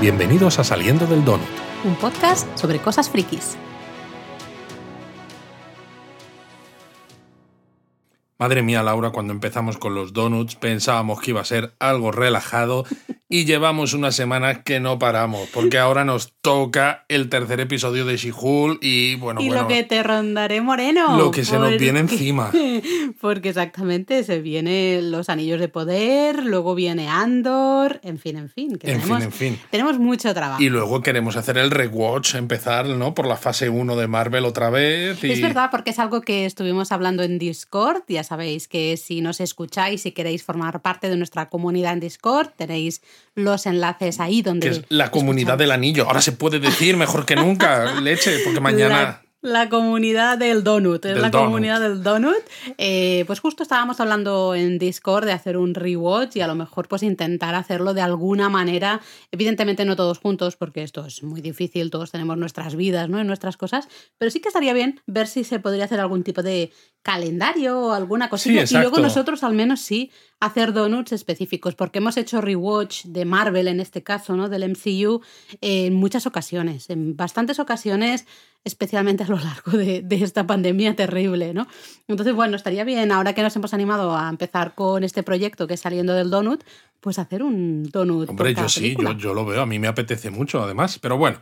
Bienvenidos a Saliendo del Donut. Un podcast sobre cosas frikis. Madre mía, Laura, cuando empezamos con los donuts pensábamos que iba a ser algo relajado y llevamos una semana que no paramos, porque ahora nos toca el tercer episodio de She-Hulk y bueno, y bueno, lo que te rondaré, Moreno. lo que se nos viene encima. Porque exactamente, se vienen los anillos de poder, luego viene Andor, en fin, en fin. Que En fin, tenemos, en fin. Tenemos mucho trabajo. Y luego queremos hacer el rewatch, empezar, ¿no? Por la fase 1 de Marvel otra vez. Y... Es verdad, porque es algo que estuvimos hablando en Discord. Ya sabéis que si nos escucháis y queréis formar parte de nuestra comunidad en Discord, tenéis los enlaces ahí donde. Que es la comunidad del anillo. Ahora se puede decir mejor que nunca, leche, porque mañana... La, la comunidad del donut, es Del la donut. comunidad del donut. Eh, pues justo estábamos hablando en Discord de hacer un rewatch y a lo mejor pues intentar hacerlo de alguna manera. Evidentemente no todos juntos porque esto es muy difícil, todos tenemos nuestras vidas, ¿no? Y nuestras cosas, pero sí que estaría bien ver si se podría hacer algún tipo de calendario o alguna cosilla y luego nosotros al menos sí hacer donuts específicos porque hemos hecho rewatch de Marvel en este caso, ¿no? Del MCU en muchas ocasiones, en bastantes ocasiones, especialmente a lo largo de, de esta pandemia terrible, ¿no? Entonces, bueno, estaría bien, ahora que nos hemos animado a empezar con este proyecto que es saliendo del donut, pues hacer un donut. Hombre, yo sí, yo, yo lo veo, a mí me apetece mucho además, pero bueno.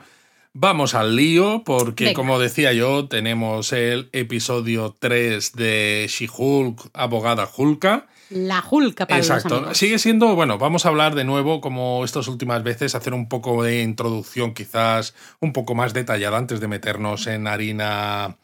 Vamos al lío, porque Venga. como decía yo, tenemos el episodio 3 de She-Hulk, abogada Hulka. La Hulka para los Exacto. amigos. Sigue siendo, bueno, vamos a hablar de nuevo, como estas últimas veces, hacer un poco de introducción, quizás un poco más detallada antes de meternos en harina,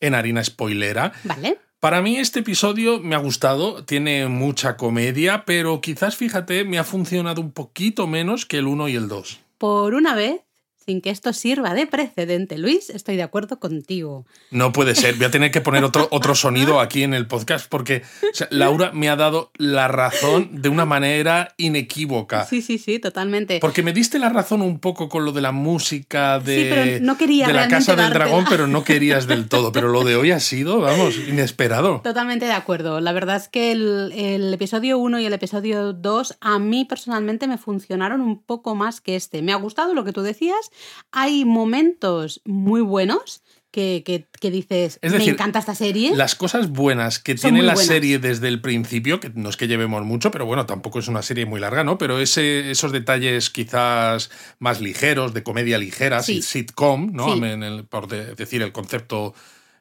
en harina spoilera. Vale. Para mí este episodio me ha gustado, tiene mucha comedia, pero quizás, fíjate, me ha funcionado un poquito menos que el 1 y el 2. Por una vez, sin que esto sirva de precedente, Luis, estoy de acuerdo contigo. No puede ser, voy a tener que poner otro, otro sonido aquí en el podcast porque o sea, Laura me ha dado la razón de una manera inequívoca. Sí, sí, sí, totalmente. Porque me diste la razón un poco con lo de la música de, Sí, pero no quería de la Casa del dártela. Dragón, pero no querías del todo. Pero lo de hoy ha sido, vamos, inesperado. Totalmente de acuerdo. La verdad es que el, el episodio 1 y el episodio 2 a mí personalmente me funcionaron un poco más que este. Me ha gustado lo que tú decías. Hay momentos muy buenos que, que- que dices, Es me decir, encanta esta serie. Las cosas buenas que tiene la buenas. serie desde el principio, que no es que llevemos mucho, pero bueno, tampoco es una serie muy larga, ¿no? Pero ese, esos detalles quizás más ligeros, de comedia ligera, Sí. sitcom, ¿no? Sí. En el- por de- decir el concepto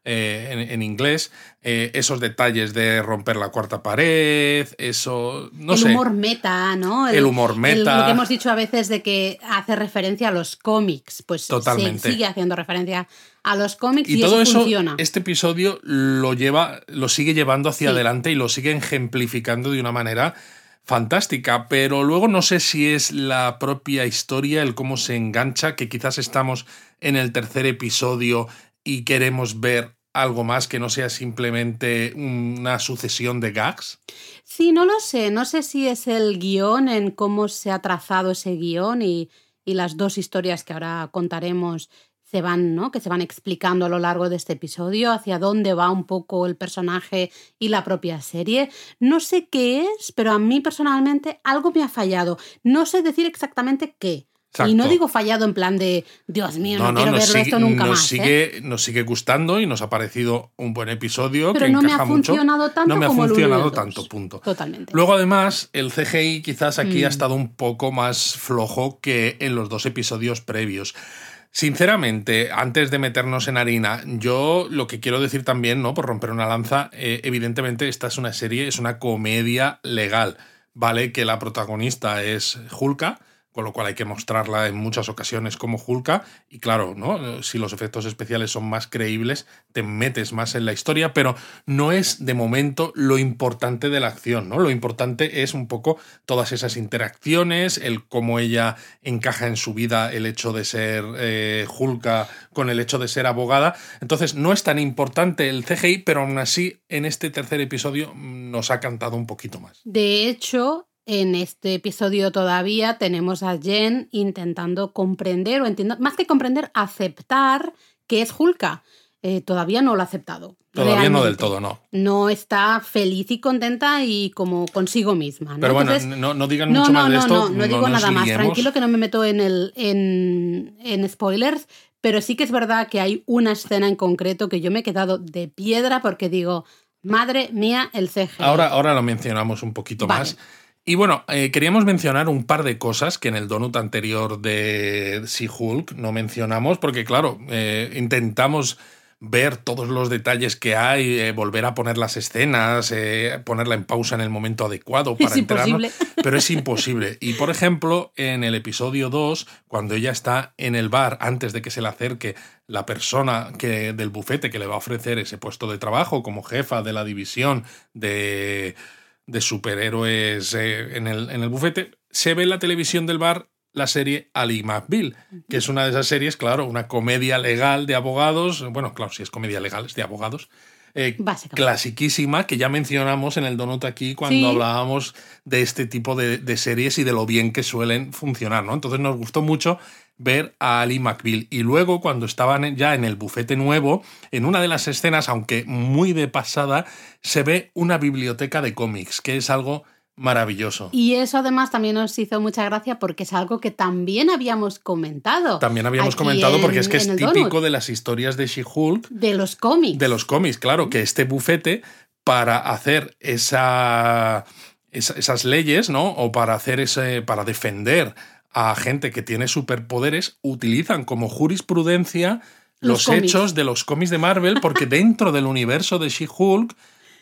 eh, en, en inglés, eh, esos detalles de romper la cuarta pared, eso, no el sé. humor meta, ¿no? El humor meta. lo que hemos dicho a veces de que hace referencia a los cómics, pues se Totalmente. sigue haciendo referencia a los cómics y, Y todo eso, eso, funciona. este episodio lo lleva, lo sigue llevando hacia Sí. adelante y lo sigue ejemplificando de una manera fantástica. Pero luego no sé si es la propia historia, el cómo se engancha, que quizás estamos en el tercer episodio y queremos ver algo más que no sea simplemente una sucesión de gags. Sí, no lo sé. No sé si es el guion, en cómo se ha trazado ese guion y, y las dos historias que ahora contaremos se van, ¿no? Que se van explicando a lo largo de este episodio, hacia dónde va un poco el personaje y la propia serie. No sé qué es, pero a mí personalmente algo me ha fallado. No sé decir exactamente qué. Y no digo fallado en plan de, Dios mío, no, quiero verlo sigue, esto nunca nos más. ¿eh? Sigue, Nos sigue gustando y nos ha parecido un buen episodio Pero que no me ha mucho. funcionado tanto no me ha como el funcionado tanto, punto. Totalmente. Luego, además, el CGI quizás aquí Mm. ha estado un poco más flojo que en los dos episodios previos. Sinceramente, antes de meternos en harina, yo lo que quiero decir también, ¿no? Por romper una lanza, eh, evidentemente esta es una serie, es una comedia legal. Vale que la protagonista es Hulka, con lo cual hay que mostrarla en muchas ocasiones como Hulka. Y claro, ¿no? si los efectos especiales son más creíbles, te metes más en la historia, pero no es de momento lo importante de la acción, ¿no? Lo importante es un poco todas esas interacciones, el cómo ella encaja en su vida el hecho de ser eh, Hulka con el hecho de ser abogada. Entonces, no es tan importante el CGI, pero aún así, en este tercer episodio mm, nos ha cantado un poquito más. De hecho, en este episodio todavía tenemos a Jen intentando comprender, o entiendo, más que comprender, aceptar que es Hulka. eh, todavía no lo ha aceptado. Todavía no del todo, no. No está feliz y contenta y como consigo misma. Pero bueno, no, digan mucho más de esto. No, no, no digo nada más. Tranquilo que no me meto en, el, en, en spoilers, pero sí que es verdad que hay una escena en concreto que yo me he quedado de piedra porque digo, madre mía, el CG. Ahora, ahora lo mencionamos un poquito más. Y bueno, eh, queríamos mencionar un par de cosas que en el donut anterior de She-Hulk no mencionamos, porque claro, eh, intentamos ver todos los detalles que hay, eh, volver a poner las escenas, ponerla en pausa en el momento adecuado para es Imposible. Pero es imposible. Y por ejemplo, en el episodio 2, cuando ella está en el bar, antes de que se le acerque la persona que, del bufete que le va a ofrecer ese puesto de trabajo como jefa de la división de, de superhéroes eh, en, el, en el bufete, se ve en la televisión del bar la serie Ali McBeal, que es una de esas series, claro, una comedia legal de abogados, bueno, claro, si es comedia legal, es de abogados, eh, clasiquísima, que ya mencionamos en el Donut aquí cuando hablábamos de este tipo de, series y de lo bien que suelen funcionar, ¿no? Entonces nos gustó mucho ver a Ali McBeal. Y luego, cuando estaban ya en el bufete nuevo, en una de las escenas, aunque muy de pasada, se ve una biblioteca de cómics, que es algo Maravilloso. Y eso además también nos hizo mucha gracia porque es algo que también habíamos comentado. También habíamos comentado porque es que es típico de las historias de She-Hulk. De los cómics. De los cómics, claro, que este bufete para hacer esa, esas leyes, ¿no? O para hacer ese. para defender a gente que tiene superpoderes, utilizan como jurisprudencia los, hechos de los cómics de Marvel, porque dentro del universo de She-Hulk,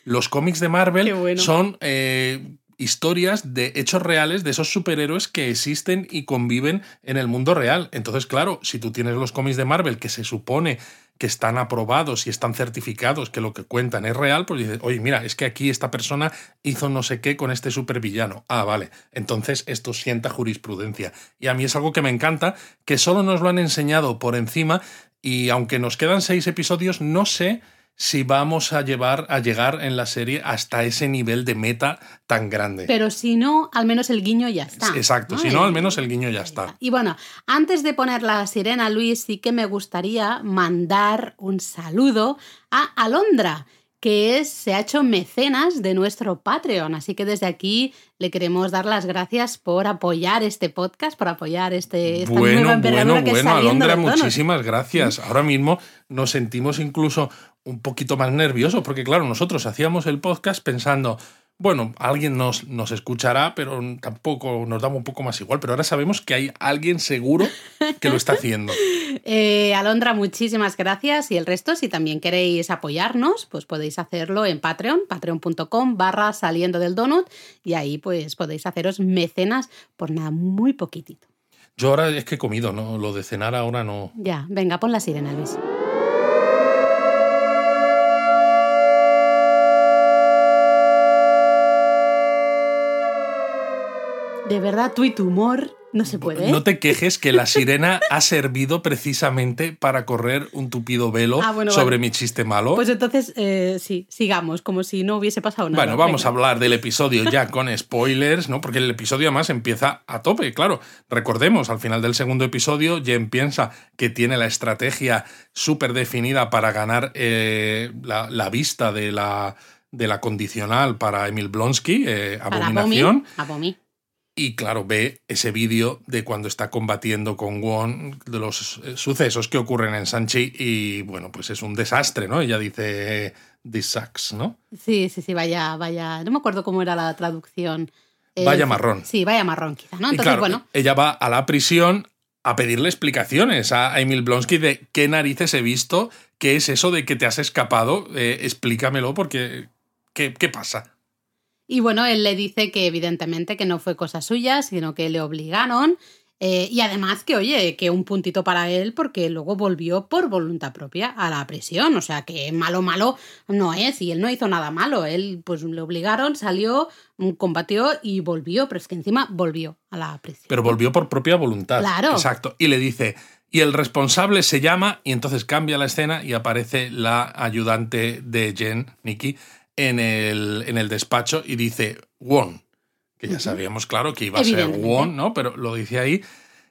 los cómics de Marvel son eh, historias de hechos reales de esos superhéroes que existen y conviven en el mundo real. Entonces, claro, si tú tienes los cómics de Marvel que se supone que están aprobados y están certificados, que lo que cuentan es real, pues dices, oye, mira, es que aquí esta persona hizo no sé qué con este supervillano. Ah, vale. Entonces esto sienta jurisprudencia. Y a mí es algo que me encanta, que solo nos lo han enseñado por encima y aunque nos quedan seis episodios, no sé si vamos a llevar a llegar en la serie hasta ese nivel de meta tan grande. Pero si no, al menos el guiño ya está. Exacto, si no, al menos el guiño ya está. Y bueno, antes de poner la sirena, Luis, sí que me gustaría mandar un saludo a Alondra que es, se ha hecho mecenas de nuestro Patreon. Así que desde aquí le queremos dar las gracias por apoyar este podcast, por apoyar este, esta bueno, nueva bueno, que bueno, Alondra, muchísimas gracias. Ahora mismo nos sentimos incluso un poquito más nerviosos, porque claro, nosotros hacíamos el podcast pensando, bueno, alguien nos, nos escuchará, pero tampoco nos damos un poco más igual. Pero ahora sabemos que hay alguien seguro que lo está haciendo. eh, Alondra, muchísimas gracias. Y el resto, si también queréis apoyarnos, pues podéis hacerlo en Patreon, patreon.com barra saliendo del donut. Y ahí pues podéis haceros mecenas por nada, muy poquitito. Yo ahora es que he comido, ¿no? Lo de cenar ahora no. Ya, venga, pon la sirena, Luis. De verdad, tú y tu humor no se puede. No te quejes que la sirena ha servido precisamente para correr un tupido velo ah, sobre mi chiste malo. Pues entonces, eh, sí, sigamos, como si no hubiese pasado nada. Bueno, vamos a hablar del episodio ya con spoilers, ¿no? Porque el episodio además empieza a tope, claro. Recordemos, al final del segundo episodio, Jen piensa que tiene la estrategia súper definida para ganar eh, la, vista de la, de la condicional para Emil Blonsky, eh, Abominación. Y claro, ve ese vídeo de cuando está combatiendo con Won, de los eh, sucesos que ocurren en Sanchi, y bueno, pues es un desastre, ¿no? Ella dice, this sucks, ¿no? Sí, sí, sí, vaya, vaya. No me acuerdo cómo era la traducción. Vaya marrón. Sí, vaya marrón, quizá, ¿no? Entonces, bueno. Ella va a la prisión a pedirle explicaciones a Emil Blonsky de qué narices he visto, qué es eso de que te has escapado, eh, explícamelo porque ¿qué, ¿qué pasa? Y bueno, él le dice que evidentemente que no fue cosa suya, sino que le obligaron. Eh, y además que, oye, que un puntito para él porque luego volvió por voluntad propia a la prisión. O sea que malo, malo no es. Y él no hizo nada malo. Él pues le obligaron, salió, mm, combatió y volvió. Pero es que encima volvió a la prisión. Pero volvió por propia voluntad. Claro. Exacto. Y le dice, y el responsable se llama, y entonces cambia la escena y aparece la ayudante de Jen, Nikki, en el, en el despacho y dice Won, que ya sabíamos, claro, que iba a ser Won, ¿no? Pero lo dice ahí.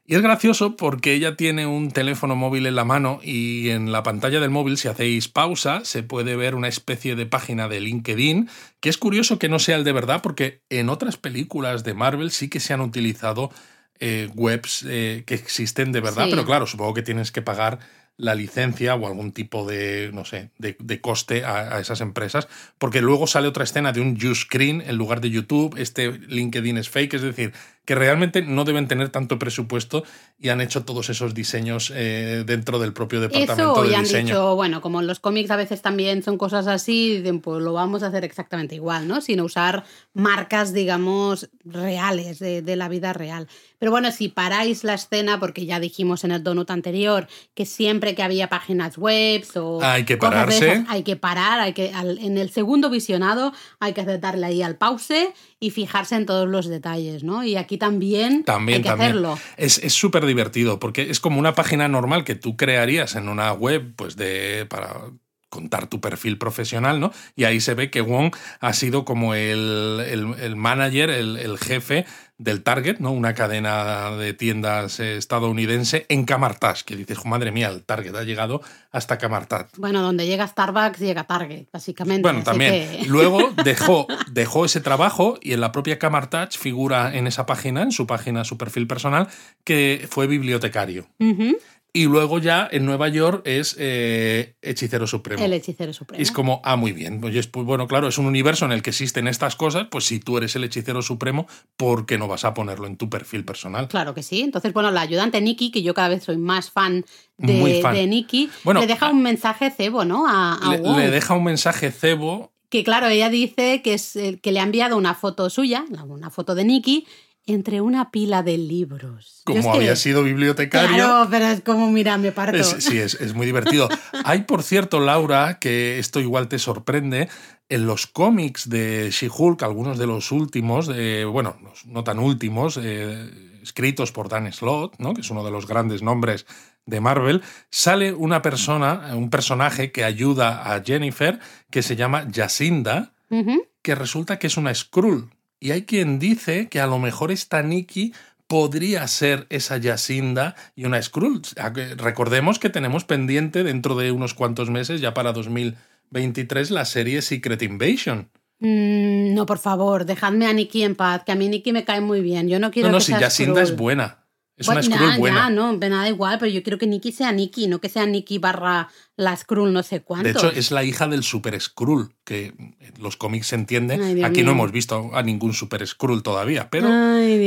Y es gracioso porque ella tiene un teléfono móvil en la mano y en la pantalla del móvil, si hacéis pausa, se puede ver una especie de página de LinkedIn, que es curioso que no sea el de verdad porque en otras películas de Marvel sí que se han utilizado eh, webs eh, que existen de verdad, pero claro, supongo que tienes que pagar la licencia o algún tipo de, no sé, de, coste a, esas empresas, porque luego sale otra escena de un screen en lugar de YouTube, este LinkedIn es fake, es decir, que realmente no deben tener tanto presupuesto y han hecho todos esos diseños eh, dentro del propio departamento Eso, y han dicho, bueno, como en los cómics a veces también son cosas así, pues lo vamos a hacer exactamente igual, ¿no? Sin usar marcas, digamos, reales, de, la vida real. Pero bueno, si paráis la escena, porque ya dijimos en el donut anterior que siempre que había páginas web o... Hay que pararse. hay que parar, hay que, en el segundo visionado hay que darle ahí al pause y fijarse en todos los detalles, ¿no? Y aquí también, también hay que hacerlo. Es súper divertido porque es como una página normal que tú crearías en una web, pues de para contar tu perfil profesional, ¿no? Y ahí se ve que Wong ha sido como el, el, manager, el, el, jefe del Target, ¿no? Una cadena de tiendas estadounidense en Camartas, que dices, madre mía, el Target ha llegado hasta Camartas. Bueno, donde llega Starbucks llega Target, básicamente. Bueno, también. Luego dejó, dejó ese trabajo y en la propia Camartas figura en esa página, en su página, su perfil personal, que fue bibliotecario. Y luego ya en Nueva York es eh, Hechicero Supremo. El Hechicero Supremo. es como, ah, muy bien. Pues, bueno, claro, es un universo en el que existen estas cosas, pues si tú eres el Hechicero Supremo, ¿por qué no vas a ponerlo en tu perfil personal? Claro que sí. Entonces, bueno, la ayudante Nikki, que yo cada vez soy más fan de, de Nikki, le deja un mensaje cebo, ¿no? A, le, deja un mensaje cebo que claro, ella dice que, es, que le ha enviado una foto suya, una foto de Nikki, entre una pila de libros. Como había sido bibliotecario. Claro, pero es como, mira, me parto. sí, es, muy divertido. Hay, por cierto, Laura, que esto igual te sorprende, en los cómics de She-Hulk, algunos de los últimos, bueno, no tan últimos, eh, escritos por Dan Slott, ¿no? que es uno de los grandes nombres de Marvel, sale una persona, un personaje que ayuda a Jennifer, que se llama Jacinda, que resulta que es una Skrull. Y hay quien dice que a lo mejor esta Nikki podría ser esa Yacinda y una Skrull. Recordemos que tenemos pendiente dentro de unos cuantos meses, ya para 2023, la serie Secret Invasion. Mm, no, por favor, dejadme a Nikki en paz, que a mí Nikki me cae muy bien. Yo no quiero no, no, que si Yacinda es buena. Es una Skrull buena. no, me da igual, pero yo quiero que Nikki sea Nikki, no que sea Nikki barra la Skrull no sé cuánto. De hecho, es la hija del Super Skrull, que los cómics se entiende. Aquí no hemos visto a ningún Super Skrull todavía, pero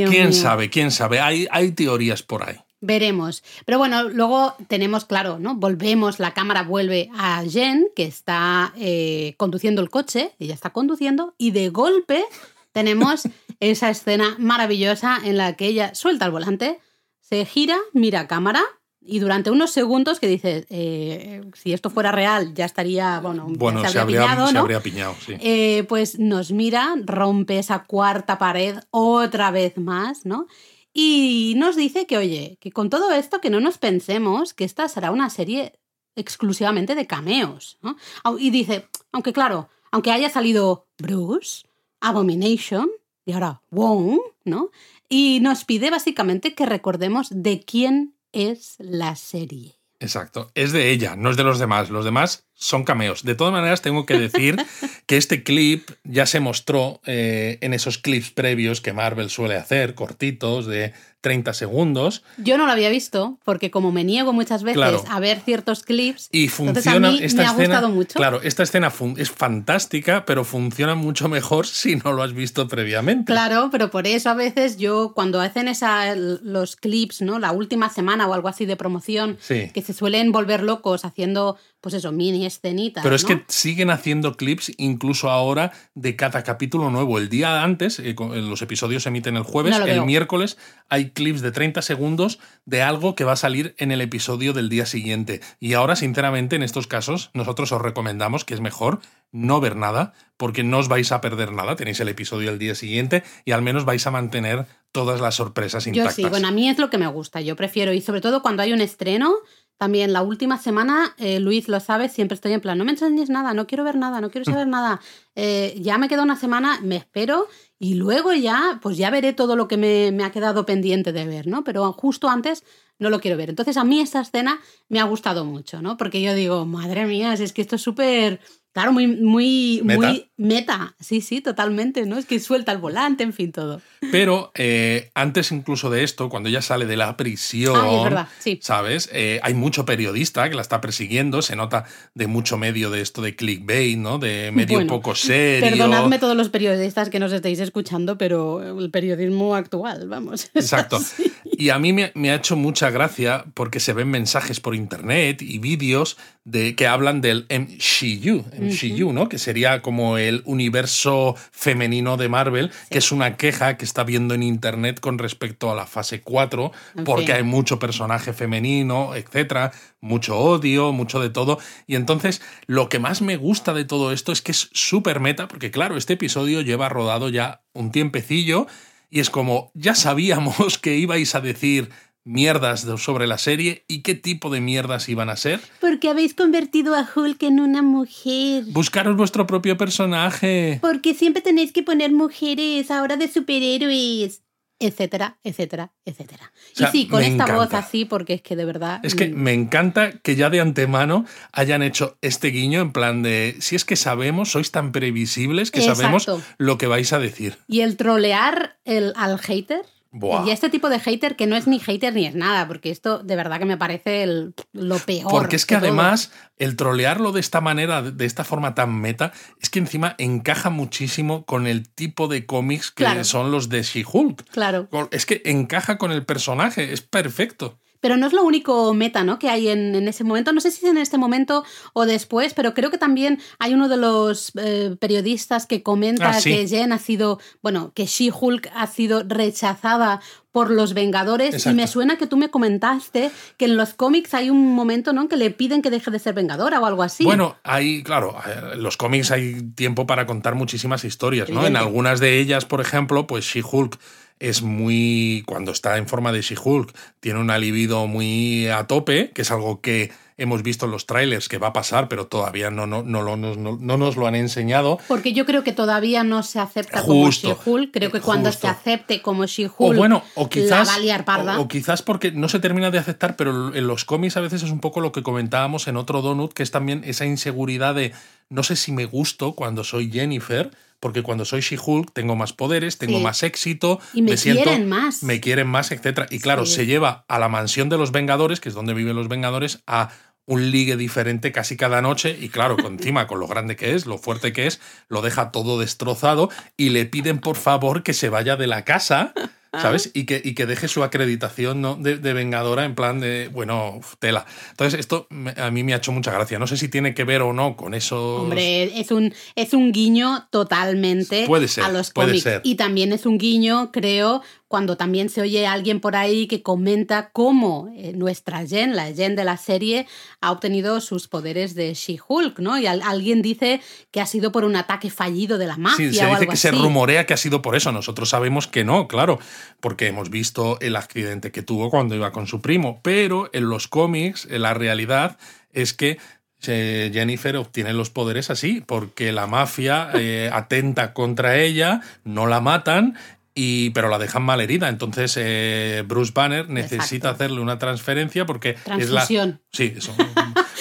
quién sabe, quién sabe. Hay, hay teorías por ahí. Veremos. Pero bueno, luego tenemos, claro, ¿no? Volvemos, la cámara vuelve a Jen, que está eh, conduciendo el coche, ella está conduciendo, y de golpe tenemos esa escena maravillosa en la que ella suelta el volante se gira, mira a cámara y durante unos segundos que dice, eh, si esto fuera real ya estaría, bueno, bueno se, habría, piñado, se habría piñado, sí. Eh, pues nos mira, rompe esa cuarta pared otra vez más, ¿no? Y nos dice que, oye, que con todo esto que no nos pensemos que esta será una serie exclusivamente de cameos, ¿no? Y dice, aunque claro, aunque haya salido Bruce, Abomination y ahora Wong, ¿no? Y nos pide básicamente que recordemos de quién es la serie. Exacto, es de ella, no es de los demás. Los demás son cameos. De todas maneras, tengo que decir que este clip ya se mostró eh, en esos clips previos que Marvel suele hacer, cortitos, de 30 segundos. Yo no lo había visto, porque como me niego muchas veces a ver ciertos clips, y funciona, a mí esta me ha gustado mucho. Claro, esta escena es fantástica, pero funciona mucho mejor si no lo has visto previamente. Claro, pero por eso a veces yo, cuando hacen esa, los clips, ¿no? La última semana o algo así de promoción, que se suelen volver locos haciendo pues eso, mini escenitas. Pero es que siguen haciendo clips incluso ahora de cada capítulo nuevo. El día antes, eh, los episodios se emiten el jueves, el miércoles hay clips de 30 segundos de algo que va a salir en el episodio del día siguiente. Y ahora, sinceramente, en estos casos, nosotros os recomendamos que es mejor no ver nada, porque no os vais a perder nada. Tenéis el episodio el día siguiente y al menos vais a mantener todas las sorpresas intactas. Yo sí, bueno, a mí es lo que me gusta. Yo prefiero, y sobre todo cuando hay un estreno, también la última semana, eh, Luis lo sabe, siempre estoy en plan, no me enseñes nada, no quiero ver nada, no quiero saber nada. Eh, ya me queda una semana, me espero y luego ya, pues ya veré todo lo que me, me ha quedado pendiente de ver, ¿no? Pero justo antes no lo quiero ver. Entonces a mí esta escena me ha gustado mucho, ¿no? Porque yo digo, madre mía, es que esto es súper Claro, muy, muy, Meta. muy meta. Sí, sí, totalmente, ¿no? Es que suelta el volante, en fin, todo. Pero eh, antes incluso de esto, cuando ella sale de la prisión, Ah, es verdad, sí. ¿sabes? Eh, hay mucho periodista que la está persiguiendo, se nota de mucho medio de esto de clickbait, ¿no? De medio Bueno, poco serio. Perdonadme todos los periodistas que nos estáis escuchando, pero el periodismo actual, vamos. Exacto. así. Y a mí me, me ha hecho mucha gracia porque se ven mensajes por internet y vídeos de que hablan del MCU, MCU, ¿no? Que sería como el universo femenino de Marvel, que es una queja que está viendo en internet con respecto a la fase 4, En porque fin. hay mucho personaje femenino, etcétera, mucho odio, mucho de todo. Y entonces, lo que más me gusta de todo esto es que es súper meta, porque claro, este episodio lleva rodado ya un tiempecillo y es como, ya sabíamos que ibais a decir mierdas sobre la serie y qué tipo de mierdas iban a ser. Porque habéis convertido a Hulk en una mujer. Buscaros vuestro propio personaje. Porque siempre tenéis que poner mujeres ahora de superhéroes. Etcétera, etcétera, etcétera. O sea, y sí, con esta voz así, porque es que de verdad. Es que mm, me encanta que ya de antemano hayan hecho este guiño en plan de, si es que sabemos, sois tan previsibles que sabemos lo que vais a decir. Y el trolear el, al hater. Buah. Y este tipo de hater que no es ni hater ni es nada, porque esto de verdad que me parece el- lo peor. Porque es que todo. además el trolearlo de esta manera, de esta forma tan meta, es que encima encaja muchísimo con el tipo de cómics que Claro. son los de She-Hulk. Claro. Es que encaja con el personaje, es perfecto. Pero no es lo único meta, ¿no? Que hay en, en ese momento. No sé si es en este momento o después, pero creo que también hay uno de los eh, periodistas que comenta Ah, sí. que Jen ha sido, bueno, que She-Hulk ha sido rechazada por los Vengadores. Exacto. Y me suena que tú me comentaste que en los cómics hay un momento, ¿no? Que le piden que deje de ser Vengadora o algo así. Bueno, hay, claro, en los cómics hay tiempo para contar muchísimas historias, ¿no? En algunas de ellas, por ejemplo, pues She-Hulk es muy. Cuando está en forma de She-Hulk, tiene una libido muy a tope, que es algo que hemos visto en los trailers que va a pasar, pero todavía no, no, no, no- no- no nos lo han enseñado. Porque yo creo que todavía no se acepta Justo. como She-Hulk. Creo que cuando Justo. se acepte como She-Hulk, bueno, o quizás. la va a liar parda. O, o quizás porque no se termina de aceptar, pero en los cómics a veces es un poco lo que comentábamos en otro Donut, que es también esa inseguridad de no sé si me gusto cuando soy Jennifer, porque cuando soy She-Hulk tengo más poderes, tengo Sí. más éxito, Y me siento, quieren más. Me quieren más, etcétera. Y claro, Sí. se lleva a la mansión de los Vengadores, que es donde viven los Vengadores, a un ligue diferente casi cada noche y claro, con, encima con lo grande que es, lo fuerte que es, lo deja todo destrozado y le piden por favor que se vaya de la casa, ¿sabes? Y que, y que deje su acreditación ¿no? de, de vengadora en plan de, bueno, tela. Entonces esto a mí me ha hecho mucha gracia. No sé si tiene que ver o no con eso. Hombre, es un, es un guiño totalmente Puede ser, a los puede cómics. ser. Y también es un guiño, creo, cuando también se oye alguien por ahí que comenta cómo eh, nuestra Jen, la Jen de la serie, ha obtenido sus poderes de She-Hulk, ¿no? Y al- alguien dice que ha sido por un ataque fallido de la mafia Sí, se o dice algo que se así. rumorea que ha sido por eso. Nosotros sabemos que no, claro, porque hemos visto el accidente que tuvo cuando iba con su primo. Pero en los cómics, en la realidad es que eh, Jennifer obtiene los poderes así, porque la mafia eh, atenta contra ella, no la matan. Y, pero la dejan mal herida. Entonces, eh, Bruce Banner necesita Exacto. hacerle una transferencia porque es la. Transfusión. Sí, eso.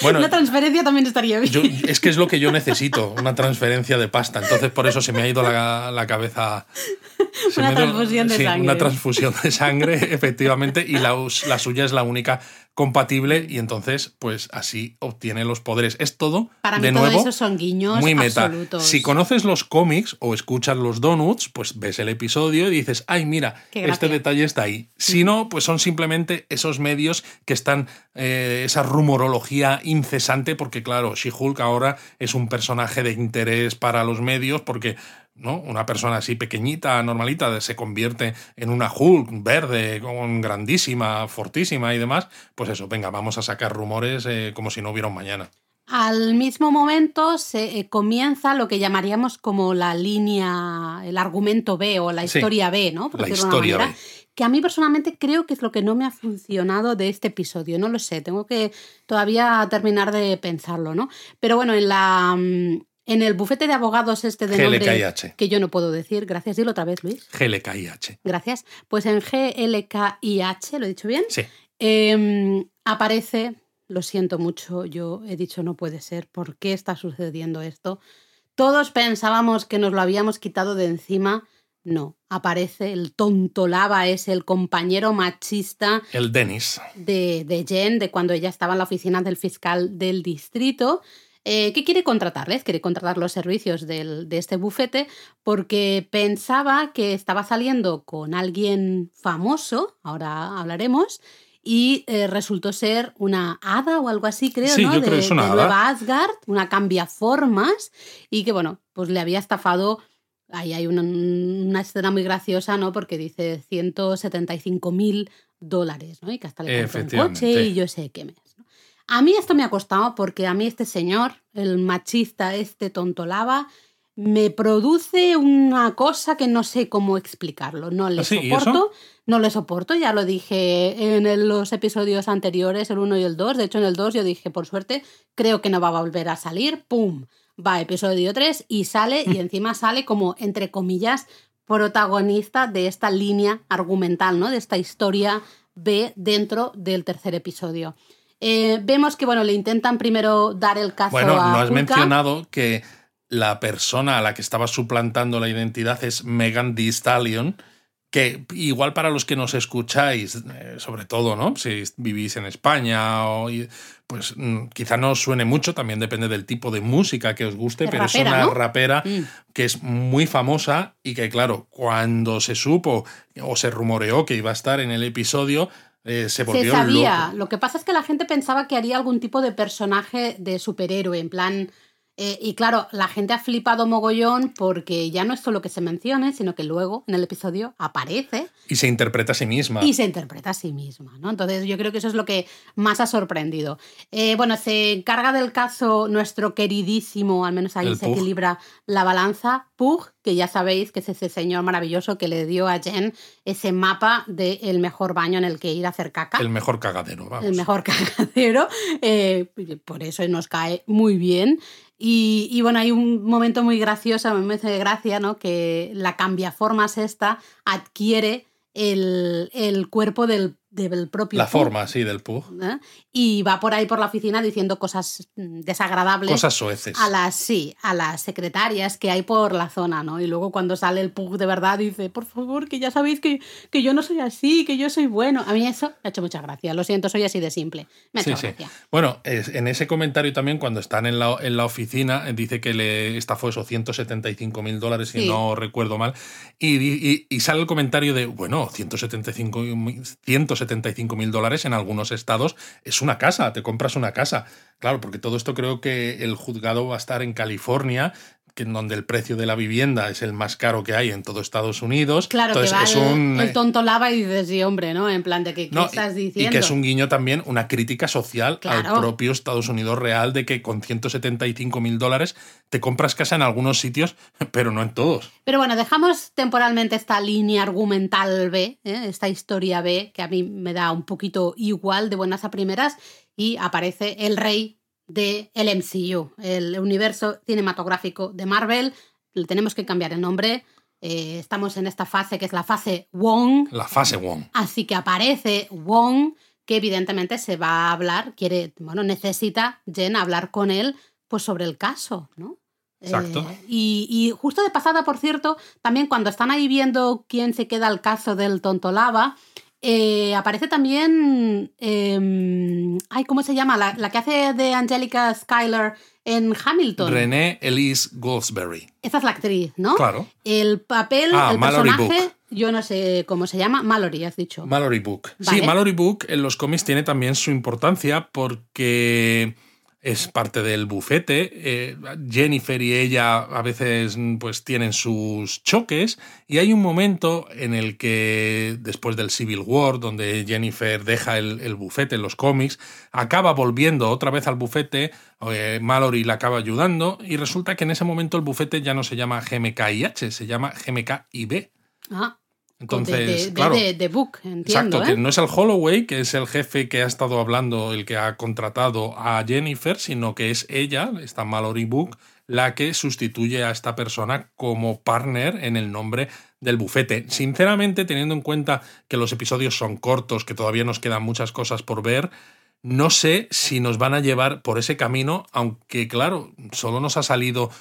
Bueno, Una transferencia también estaría bien. yo- es que es lo que yo necesito, una transferencia de pasta. Entonces, por eso se me ha ido la, la cabeza. Una transfusión de sí, sangre. Una transfusión de sangre, efectivamente, y la, suya es la única compatible, y entonces, pues así obtiene los poderes. Es todo, Para mí de todo nuevo, eso son guiños muy meta. absolutos. Si conoces los cómics o escuchas los donuts, pues ves el episodio y dices, ay, mira, este detalle está ahí. Si no, pues son simplemente esos medios que están, eh, esa rumorología incesante, porque claro, She-Hulk ahora es un personaje de interés para los medios, porque ¿no? Una persona así pequeñita, normalita, se convierte en una Hulk verde, con grandísima, fortísima y demás. Pues eso, venga, vamos a sacar rumores eh, como si no hubiera un mañana. Al mismo momento se eh, comienza lo que llamaríamos como la línea, el argumento B o la Sí, historia B, ¿no? Por la historia manera, B. Que a mí personalmente creo que es lo que no me ha funcionado de este episodio. No lo sé, tengo que todavía terminar de pensarlo, ¿no? Pero bueno, en la, mm, En el bufete de abogados este de nombre GLKIH. que yo no puedo decir, gracias, dilo otra vez, Luis. GLKIH. Gracias. Pues en GLKIH, ¿lo he dicho bien? Sí. Eh, aparece, lo siento mucho, yo he dicho no puede ser, ¿por qué está sucediendo esto? Todos pensábamos que nos lo habíamos quitado de encima. No, aparece el tonto lava, es el compañero machista El Dennis. de, de Jen, de cuando ella estaba en la oficina del fiscal del distrito, eh, que quiere contratarles, quiere contratar los servicios del- de este bufete, porque pensaba que estaba saliendo con alguien famoso, ahora hablaremos, y eh, resultó ser una hada o algo así, creo, Sí, ¿no? yo de, creo que es una de. Nueva Asgard, una cambiaformas, y que, bueno, pues le había estafado. Ahí hay una, una escena muy graciosa, ¿no? Porque dice 175 mil dólares, ¿no? Y que hasta le compró un coche y yo sé qué mes. A mí esto me ha costado porque a mí este señor, el machista, este tontolaba, me produce una cosa que no sé cómo explicarlo. No le ¿Ah, soporto, no le soporto, ya lo dije en los episodios anteriores, el 1 y el 2. De hecho, en el 2 yo dije, por suerte, creo que no va a volver a salir. ¡Pum! Va episodio 3 y sale, y encima sale como, entre comillas, protagonista de esta línea argumental, ¿no? De esta historia B dentro del tercer episodio. Eh, vemos que, bueno, le intentan primero dar el caso Bueno, a no has mencionado que la persona a la que estaba suplantando la identidad es Megan Thee Stallion, que igual para los que nos escucháis, eh, sobre todo, ¿no? Si vivís en España o y- pues mm, quizá no os suene mucho, también depende del tipo de música que os guste, Es pero rapera, es una ¿no? rapera Mm. que es muy famosa y que, claro, cuando se supo o se rumoreó que iba a estar en el episodio, eh, se volvió Se sabía. loco. Lo que pasa es que la gente pensaba que haría algún tipo de personaje de superhéroe, en plan. eh, y claro, la gente ha flipado mogollón porque ya no es solo que se mencione, sino que luego en el episodio aparece Y se interpreta a sí misma. y se interpreta a sí misma, ¿no? Entonces yo creo que eso es lo que más ha sorprendido. Eh, bueno, se encarga del caso nuestro queridísimo, al menos ahí El se Pug. equilibra la balanza, Pug, que ya sabéis que es ese señor maravilloso que le dio a Jen ese mapa del mejor baño en el que ir a hacer caca. El mejor cagadero, vamos. el mejor cagadero, eh, por eso nos cae muy bien. Y, y bueno, hay un momento muy gracioso, me hace gracia, ¿no? Que la cambiaformas esta adquiere el, el cuerpo del, del propio. La forma, sí, del pug. ¿eh? Y va por ahí por la oficina diciendo cosas mm, desagradables. Cosas soeces. A las, sí, a las secretarias que hay por la zona, ¿no? Y luego cuando sale el Pug de verdad dice, por favor, que ya sabéis que, que yo no soy así, que yo soy bueno. A mí eso me ha hecho mucha gracia. Lo siento, soy así de simple. Me ha hecho sí. gracia. Bueno, en ese comentario también, cuando están en la, en la oficina, dice que le estafó esos 175 mil dólares, si Sí. no recuerdo mal, y, y- y sale el comentario de, bueno, 175 mil dólares en algunos estados es una casa, te compras una casa. Claro, porque todo esto creo que el juzgado va a estar en California, en donde el precio de la vivienda es el más caro que hay en todo Estados Unidos. Claro Entonces, que va es el, un, el tonto lava y dices, sí, hombre, ¿no? En plan de que, ¿qué no, estás diciendo? Y que es un guiño también, una crítica social Claro. al propio Estados Unidos real de que con 175 mil dólares te compras casa en algunos sitios, pero no en todos. Pero bueno, dejamos temporalmente esta línea argumental B, ¿eh? esta historia B, que a mí me da un poquito igual de buenas a primeras, y aparece el rey del el MCU, el universo cinematográfico de Marvel. Le tenemos que cambiar el nombre. Eh, estamos en esta fase que es la fase Wong, La fase Wong. así que aparece Wong, que evidentemente se va a hablar, quiere, bueno, necesita Jen hablar con él pues sobre el caso, ¿no? Exacto. Eh, y, y justo de pasada, por cierto, también cuando están ahí viendo quién se queda al caso del tonto lava, eh, aparece también. eh, ay, ¿cómo se llama? La, la que hace de Angelica Schuyler en Hamilton. René Elise Goldsberry. Esa es la actriz, ¿no? Claro. El papel, Ah, el Mallory personaje, Book. yo no sé cómo se llama. Mallory, has dicho. Mallory Book. Vale. Sí, Mallory Book en los cómics tiene también su importancia porque es parte del bufete. eh, Jennifer y ella a veces pues tienen sus choques y hay un momento en el que después del Civil War, donde Jennifer deja el, el bufete en los cómics, acaba volviendo otra vez al bufete, eh, Mallory la acaba ayudando y resulta que en ese momento el bufete ya no se llama GMKIH, se llama GMKIB. Ah, Entonces, de, claro. de Book, entiendo. Exacto, ¿eh? que no es el Holloway, que es el jefe que ha estado hablando, el que ha contratado a Jennifer, sino que es ella, esta Mallory Book, la que sustituye a esta persona como partner en el nombre del bufete. Sinceramente, teniendo en cuenta que los episodios son cortos, que todavía nos quedan muchas cosas por ver, no sé si nos van a llevar por ese camino, aunque claro, solo nos ha salido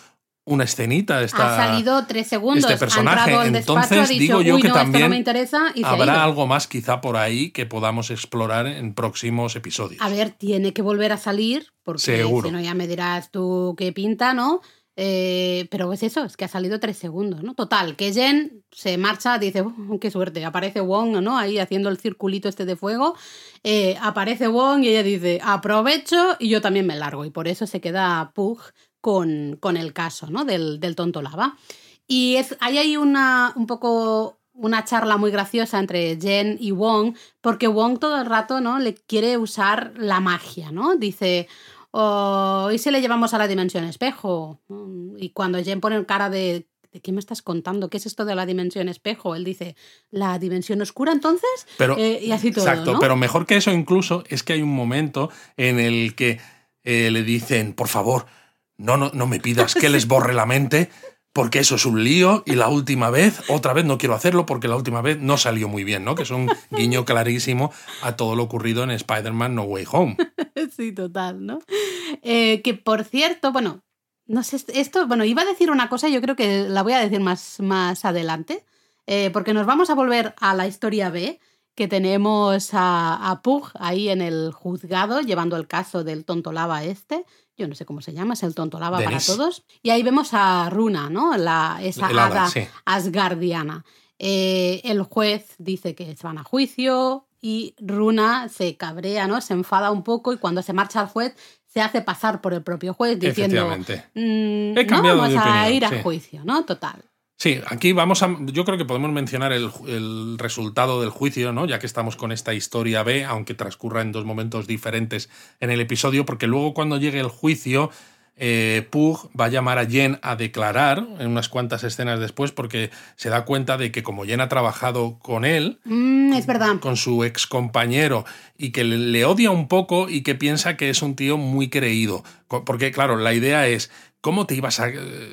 una escenita. Esta, ha salido tres segundos. este personaje. Ha Entonces, ha dicho, digo yo "Uy, que no, también no me interesa y se ha Habrá algo más quizá por ahí que podamos explorar en próximos episodios. A ver, tiene que volver a salir, porque Seguro. si no ya me dirás tú qué pinta, ¿no? Eh, pero es eso, es que ha salido tres segundos, ¿no? Total, que Jen se marcha, dice, "Uh, qué suerte, aparece Wong, ¿no? Ahí haciendo el circulito este de fuego, eh, aparece Wong y ella dice, aprovecho y yo también me largo, y por eso se queda Pug con, con el caso, ¿no? Del, del tonto lava. Y es, ahí hay una, un poco una charla muy graciosa entre Jen y Wong, porque Wong todo el rato, ¿no? Le quiere usar la magia, ¿no? Dice, oh, ¿y si le llevamos a la dimensión espejo? Y cuando Jen pone cara de, ¿de qué me estás contando? ¿Qué es esto de la dimensión espejo? Él dice, ¿la dimensión oscura entonces? Pero, Eh, y así todo, Exacto, ¿no? pero mejor que eso incluso es que hay un momento en el que eh, le dicen, por favor, no, no, no me pidas que les borre la mente, porque eso es un lío y la última vez, otra vez no quiero hacerlo porque la última vez no salió muy bien, ¿no? Que es un guiño clarísimo a todo lo ocurrido en Spider-Man No Way Home. Sí, total, ¿no? Eh, que por cierto, bueno, no sé, esto, bueno, iba a decir una cosa, yo creo que la voy a decir más, más adelante, eh, porque nos vamos a volver a la historia B, que tenemos a, a Pug ahí en el juzgado, llevando el caso del tonto lava este. Yo no sé cómo se llama, es el tonto lava para todos. Y ahí vemos a Runa, ¿no? La, esa El hada, hada sí. asgardiana. Eh, el juez dice que se van a juicio y Runa se cabrea, ¿no? Se enfada un poco y cuando se marcha al juez se hace pasar por el propio juez diciendo. "Mm, He no vamos de a ir a sí. juicio, ¿no? Total. Sí, aquí vamos a. Yo creo que podemos mencionar el, el resultado del juicio, ¿no? Ya que estamos con esta historia B, aunque transcurra en dos momentos diferentes en el episodio, porque luego cuando llegue el juicio, eh, Pug va a llamar a Jen a declarar en unas cuantas escenas después, porque se da cuenta de que como Jen ha trabajado con él, Mm, es verdad. con su ex compañero y que le, odia un poco y que piensa que es un tío muy creído. Porque, claro, la idea es, ¿cómo te ibas a...?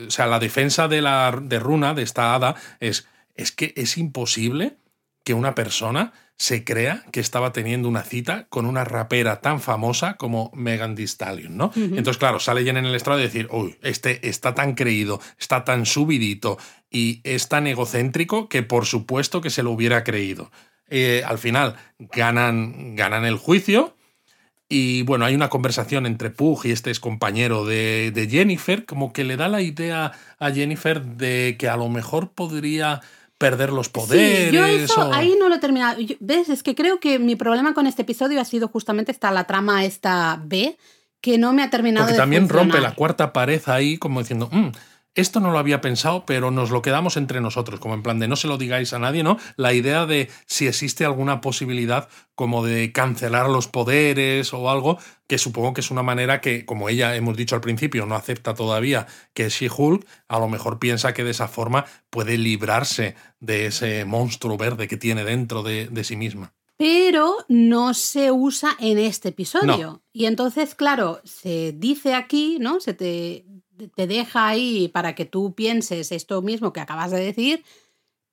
O sea, la defensa de, la, de Runa, de esta hada, es, es que es imposible que una persona se crea que estaba teniendo una cita con una rapera tan famosa como Megan Thee Stallion, ¿no? Entonces, claro, sale Jen en el estrado y decir, uy, este está tan creído, está tan subidito y es tan egocéntrico que por supuesto que se lo hubiera creído. Eh, al final ganan, ganan el juicio y bueno, hay una conversación entre Pug y este es compañero de, de Jennifer, como que le da la idea a Jennifer de que a lo mejor podría perder los poderes. Sí, yo eso o- ahí no lo he terminado. Yo- ¿Ves? Es que creo que mi problema con este episodio ha sido justamente esta, la trama esta B, que no me ha terminado Porque de también rompe la cuarta pared ahí, como diciendo, "Mm, esto no lo había pensado, pero nos lo quedamos entre nosotros, como en plan de no se lo digáis a nadie, ¿no? La idea de si existe alguna posibilidad como de cancelar los poderes o algo, que supongo que es una manera que, como ella hemos dicho al principio, no acepta todavía que es She-Hulk, a lo mejor piensa que de esa forma puede librarse de ese monstruo verde que tiene dentro de, de sí misma. pero no se usa en este episodio. No. Y entonces, claro, se dice aquí, ¿no? Se te, te deja ahí para que tú pienses esto mismo que acabas de decir,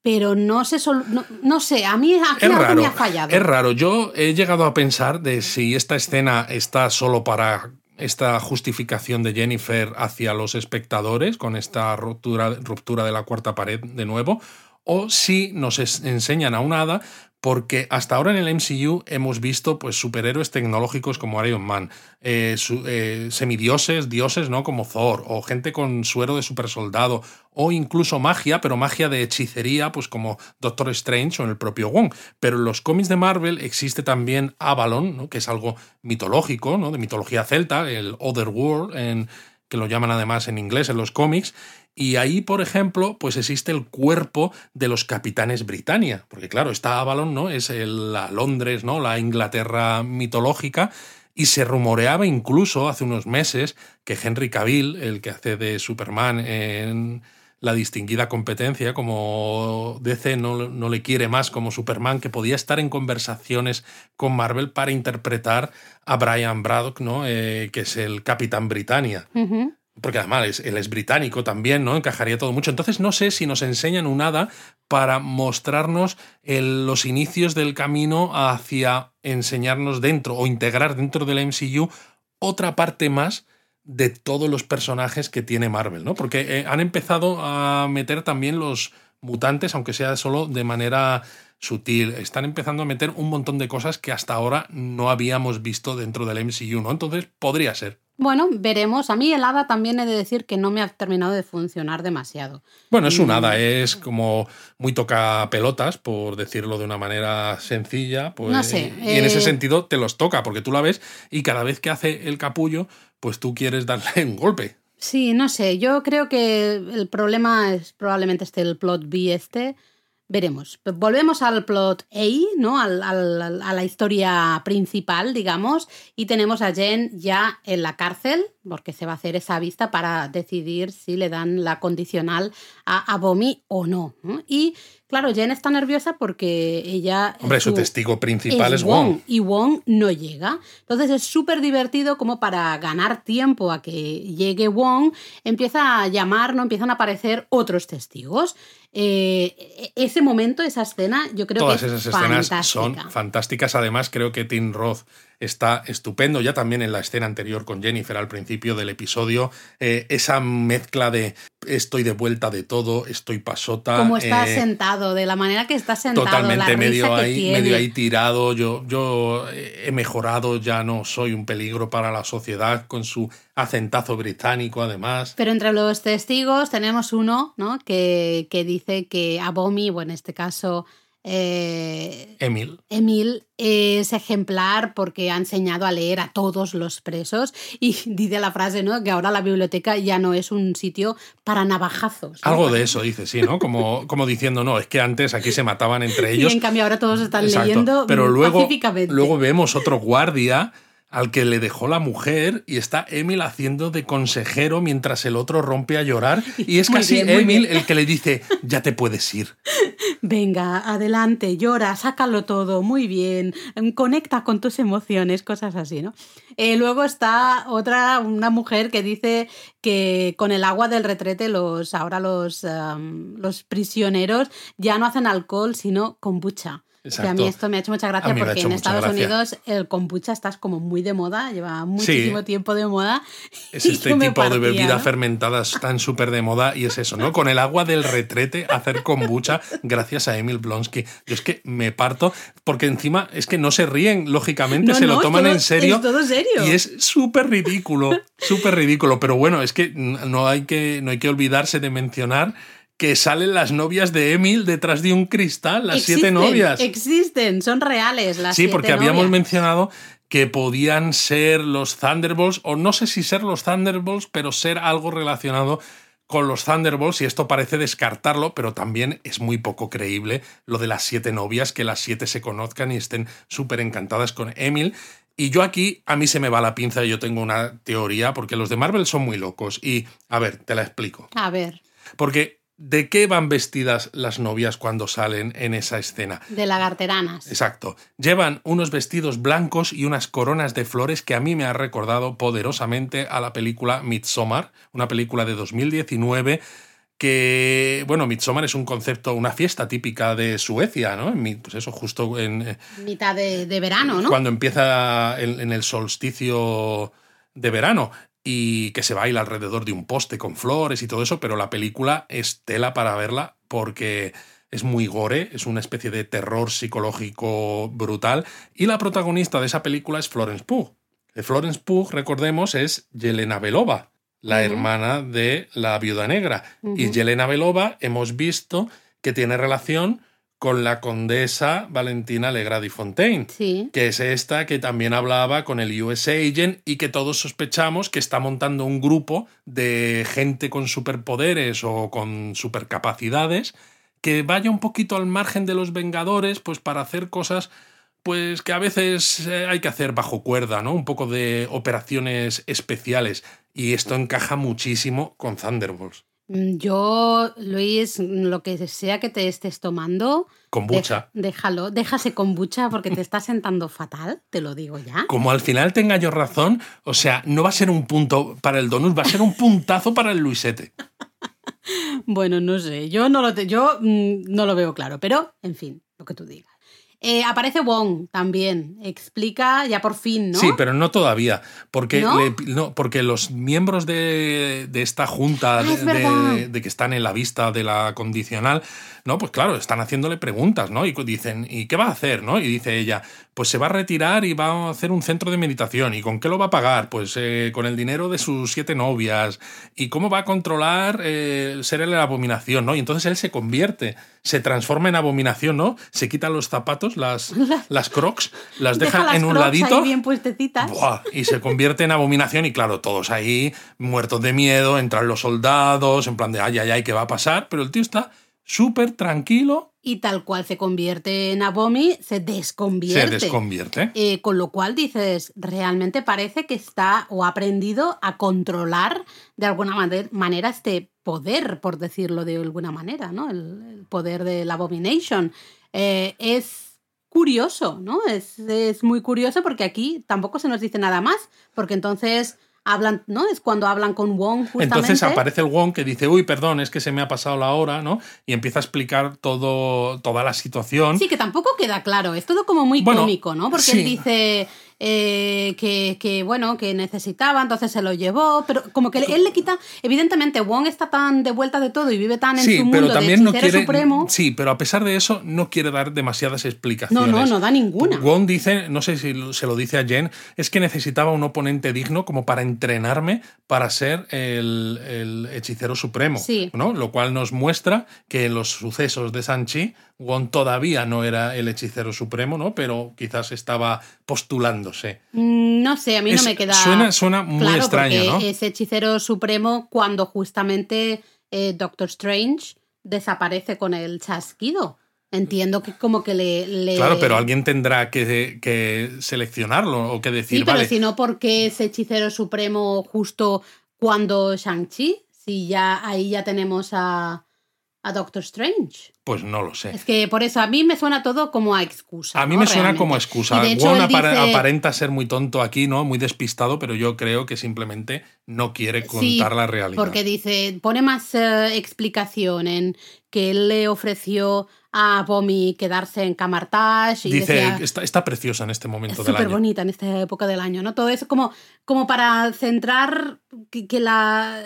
pero no sol- no, no sé, a mí aquí Es algo raro, me ha fallado. es raro. Yo he llegado a pensar de si esta escena está solo para esta justificación de Jennifer hacia los espectadores, con esta ruptura, ruptura de la cuarta pared de nuevo, o si nos enseñan a una hada, porque hasta ahora en el MCU hemos visto pues, superhéroes tecnológicos como Iron Man, eh, eh, semidioses, dioses, ¿no? Como Thor, o gente con suero de supersoldado, o incluso magia, pero magia de hechicería, pues como Doctor Strange o en el propio Wong. Pero en los cómics de Marvel existe también Avalon, que es algo mitológico, ¿no? de mitología celta, el Otherworld, en, que lo llaman además en inglés en los cómics. Y ahí, por ejemplo, pues existe el cuerpo de los capitanes Britannia, porque claro, está Avalon, ¿no? Es el- la Londres, ¿no? La Inglaterra mitológica. Y se rumoreaba incluso hace unos meses que Henry Cavill, el que hace de Superman en la distinguida competencia, como DC no, no, le quiere más como Superman, que podía estar en conversaciones con Marvel para interpretar a Brian Braddock, ¿no? Eh, que es el Capitán Britannia. Porque además él es británico también, ¿no? Encajaría todo mucho. Entonces no sé si nos enseñan un hada para mostrarnos los inicios del camino hacia enseñarnos dentro o integrar dentro del MCU otra parte más de todos los personajes que tiene Marvel, ¿no? Porque eh, han empezado a meter también los mutantes, aunque sea solo de manera sutil. Están empezando a meter un montón de cosas que hasta ahora no habíamos visto dentro del MCU, ¿no? Entonces podría ser. Bueno, veremos. A mí el hada también he de decir que no me ha terminado de funcionar demasiado. Bueno, es un mm. hada, es como muy toca pelotas, por decirlo de una manera sencilla. Pues, no sé. Y en ese eh, sentido te los toca, porque tú la ves y cada vez que hace el capullo, pues tú quieres darle un golpe. Sí, no sé. Yo creo que el problema es probablemente este el plot B este veremos. Volvemos al plot A, ¿no? Al, al, a la historia principal, digamos, y tenemos a Jen ya en la cárcel, porque se va a hacer esa vista para decidir si le dan la condicional a Abomi o no. Y claro, Jen está nerviosa porque ella... Hombre, su, testigo principal es, Wong. Y Wong no llega. Entonces es súper divertido como para ganar tiempo a que llegue Wong, empieza a llamar, ¿no? Empiezan a aparecer otros testigos. Eh, e-, ese momento, esa escena, yo creo que es esas escenas son fantásticas. Además, creo que Tim Roth está estupendo. Ya también en la escena anterior con Jennifer al principio del episodio, eh, esa mezcla de estoy de vuelta de todo, estoy pasota. Como está eh, sentado, de la manera que está sentado. Totalmente medio, ahí, medio ahí tirado. Yo, yo he mejorado, ya no soy un peligro para la sociedad con su acentazo británico además. Pero entre los testigos tenemos uno ¿no? que, que dice que Abomi, o en este caso eh, Emil. Emil es ejemplar porque ha enseñado a leer a todos los presos y dice la frase, ¿no? Que ahora la biblioteca ya no es un sitio para navajazos. Algo de eso dice, sí, ¿no? Como, como diciendo, no, es que antes aquí se mataban entre ellos. Y en cambio ahora todos están leyendo Pero luego, luego vemos otro guardia al que le dejó la mujer y está Emil haciendo de consejero mientras el otro rompe a llorar y es casi Emil el que le dice, ya te puedes ir. Venga, adelante, llora, sácalo todo, muy bien, conecta con tus emociones, cosas así, ¿no? Eh, luego está otra, una mujer que dice que con el agua del retrete los, ahora los, los prisioneros ya no hacen alcohol, sino kombucha. Que a mí esto me ha hecho mucha gracia porque en Estados Unidos el kombucha está como muy de moda, lleva muchísimo tiempo de moda. Es este tipo de bebidas fermentadas tan súper de moda y es eso, ¿no? Con el agua del retrete hacer kombucha gracias a Emil Blonsky. Yo es que me parto porque encima es que no se ríen, lógicamente, se lo toman en serio. Es todo serio. Y es súper ridículo, súper ridículo. Pero bueno, es que no hay que, no hay que olvidarse de mencionar que salen las novias de Emil detrás de un cristal, las siete novias. Existen, son reales las Sí, porque habíamos mencionado que podían ser los Thunderbolts, o no sé si ser los Thunderbolts, pero ser algo relacionado con los Thunderbolts, y esto parece descartarlo, pero también es muy poco creíble lo de las siete novias, que las siete se conozcan y estén súper encantadas con Emil. Y yo aquí, a mí se me va la pinza y yo tengo una teoría, porque los de Marvel son muy locos. Y, a ver, te la explico. A ver. Porque ¿De qué van vestidas las novias cuando salen en esa escena? De lagarteranas. Exacto. Llevan unos vestidos blancos y unas coronas de flores que a mí me ha recordado poderosamente a la película Midsommar, una película de 2019 que, bueno, Midsommar es un concepto, una fiesta típica de Suecia, ¿no? Pues eso, justo en... Eh, Mitad de, verano, ¿no? Cuando empieza en el solsticio de verano y que se baila alrededor de un poste con flores y todo eso, pero la película es tela para verla porque es muy gore, es una especie de terror psicológico brutal y la protagonista de esa película es Florence Pugh. Florence Pugh, recordemos, es Yelena Belova, la hermana de la viuda negra. Y Yelena Belova hemos visto que tiene relación con la condesa Valentina Legradi Fontaine, que es esta que también hablaba con el US Agent y que todos sospechamos que está montando un grupo de gente con superpoderes o con supercapacidades que vaya un poquito al margen de los Vengadores, pues para hacer cosas pues que a veces eh, hay que hacer bajo cuerda, ¿no? Un poco de operaciones especiales y esto encaja muchísimo con Thunderbolts. Mm, Yo, Luis, lo que sea que te estés tomando, Kombucha. déjalo, déjase kombucha porque te está sentando fatal, te lo digo ya. Como al final tenga yo razón, o sea, no va a ser un punto para el donut, va a ser un puntazo para el Luisete. Bueno, no sé, yo no lo, te- yo, mm, no lo veo claro, pero en fin, lo que tú digas. Eh, aparece Wong también, explica ya por fin, ¿no? Sí, pero no todavía, porque, ¿No? le- no, porque los miembros de, de esta junta Ah, es de- de que están en la vista de la condicional, no, pues claro, están haciéndole preguntas, ¿no? Y dicen, ¿y qué va a hacer? ¿no? Y dice ella, pues se va a retirar y va a hacer un centro de meditación. ¿Y con qué lo va a pagar? Pues eh, con el dinero de sus siete novias. ¿Y cómo va a controlar eh, ser él la abominación? ¿no? Y entonces él se convierte, se transforma en abominación, ¿no? Se quita los zapatos, las, las crocs, las deja, Deja las en un crocs ladito. ahí bien puestecitas. Buah, y se convierte en abominación y claro, todos ahí muertos de miedo, entran los soldados, en plan de ay, ay, ay, ¿qué va a pasar? Pero el tío está súper tranquilo, Y tal cual se convierte en Abomi, se desconvierte. se desconvierte. Eh, con lo cual dices, realmente parece que está o ha aprendido a controlar de alguna mane- manera este poder, por decirlo de alguna manera, ¿no? El, el poder de la Abomination. Eh, es curioso, ¿no? Es, es muy curioso porque aquí tampoco se nos dice nada más, porque entonces hablan, ¿no? Es cuando hablan con Wong justamente. Entonces aparece el Wong que dice, uy, perdón, es que se me ha pasado la hora, ¿no? Y empieza a explicar todo, toda la situación. Sí, que tampoco queda claro. Es todo como muy Bueno, cómico, ¿no? Porque sí. él dice eh, que, que, bueno, que necesitaba, entonces se lo llevó, pero como que él le quita. Evidentemente, Wong está tan de vuelta de todo y vive tan en Sí, su pero mundo también de no quiere. supremo. Sí, pero a pesar de eso, no quiere dar demasiadas No, explicaciones. no, no da ninguna. Wong dice, no sé si se lo dice a Jen, es que necesitaba un oponente digno como para entrenarme para ser el, el hechicero supremo. Sí. ¿no? Lo cual nos muestra que los sucesos de Sanchi, Wong todavía no era el hechicero supremo, ¿no? Pero quizás estaba postulándose. Mm, No sé, a mí Es- no me queda. suena- suena muy claro, extraño, ¿no? Es hechicero supremo cuando justamente eh, Doctor Strange desaparece con el chasquido. Entiendo que como que le. le- Claro, pero alguien tendrá que, que seleccionarlo o que decir, Sí, pero vale, si no, ¿por qué es hechicero supremo justo cuando Shang-Chi? Si ya ahí ya tenemos a, a Doctor Strange. pues no lo sé. Es que por eso a mí me suena todo como a excusa. A mí ¿no? me suena Realmente. como excusa. hecho, Wong dice- aparenta ser muy tonto aquí, ¿no? Muy despistado, pero yo creo que simplemente no quiere contar Sí, la realidad. Porque dice, pone más eh, explicación en que él le ofreció a Bomi quedarse en Camartage y Dice, decía, está, está preciosa en este es momento del súper año. bonita en esta época del año, ¿no? Todo eso como, como para centrar que, que la,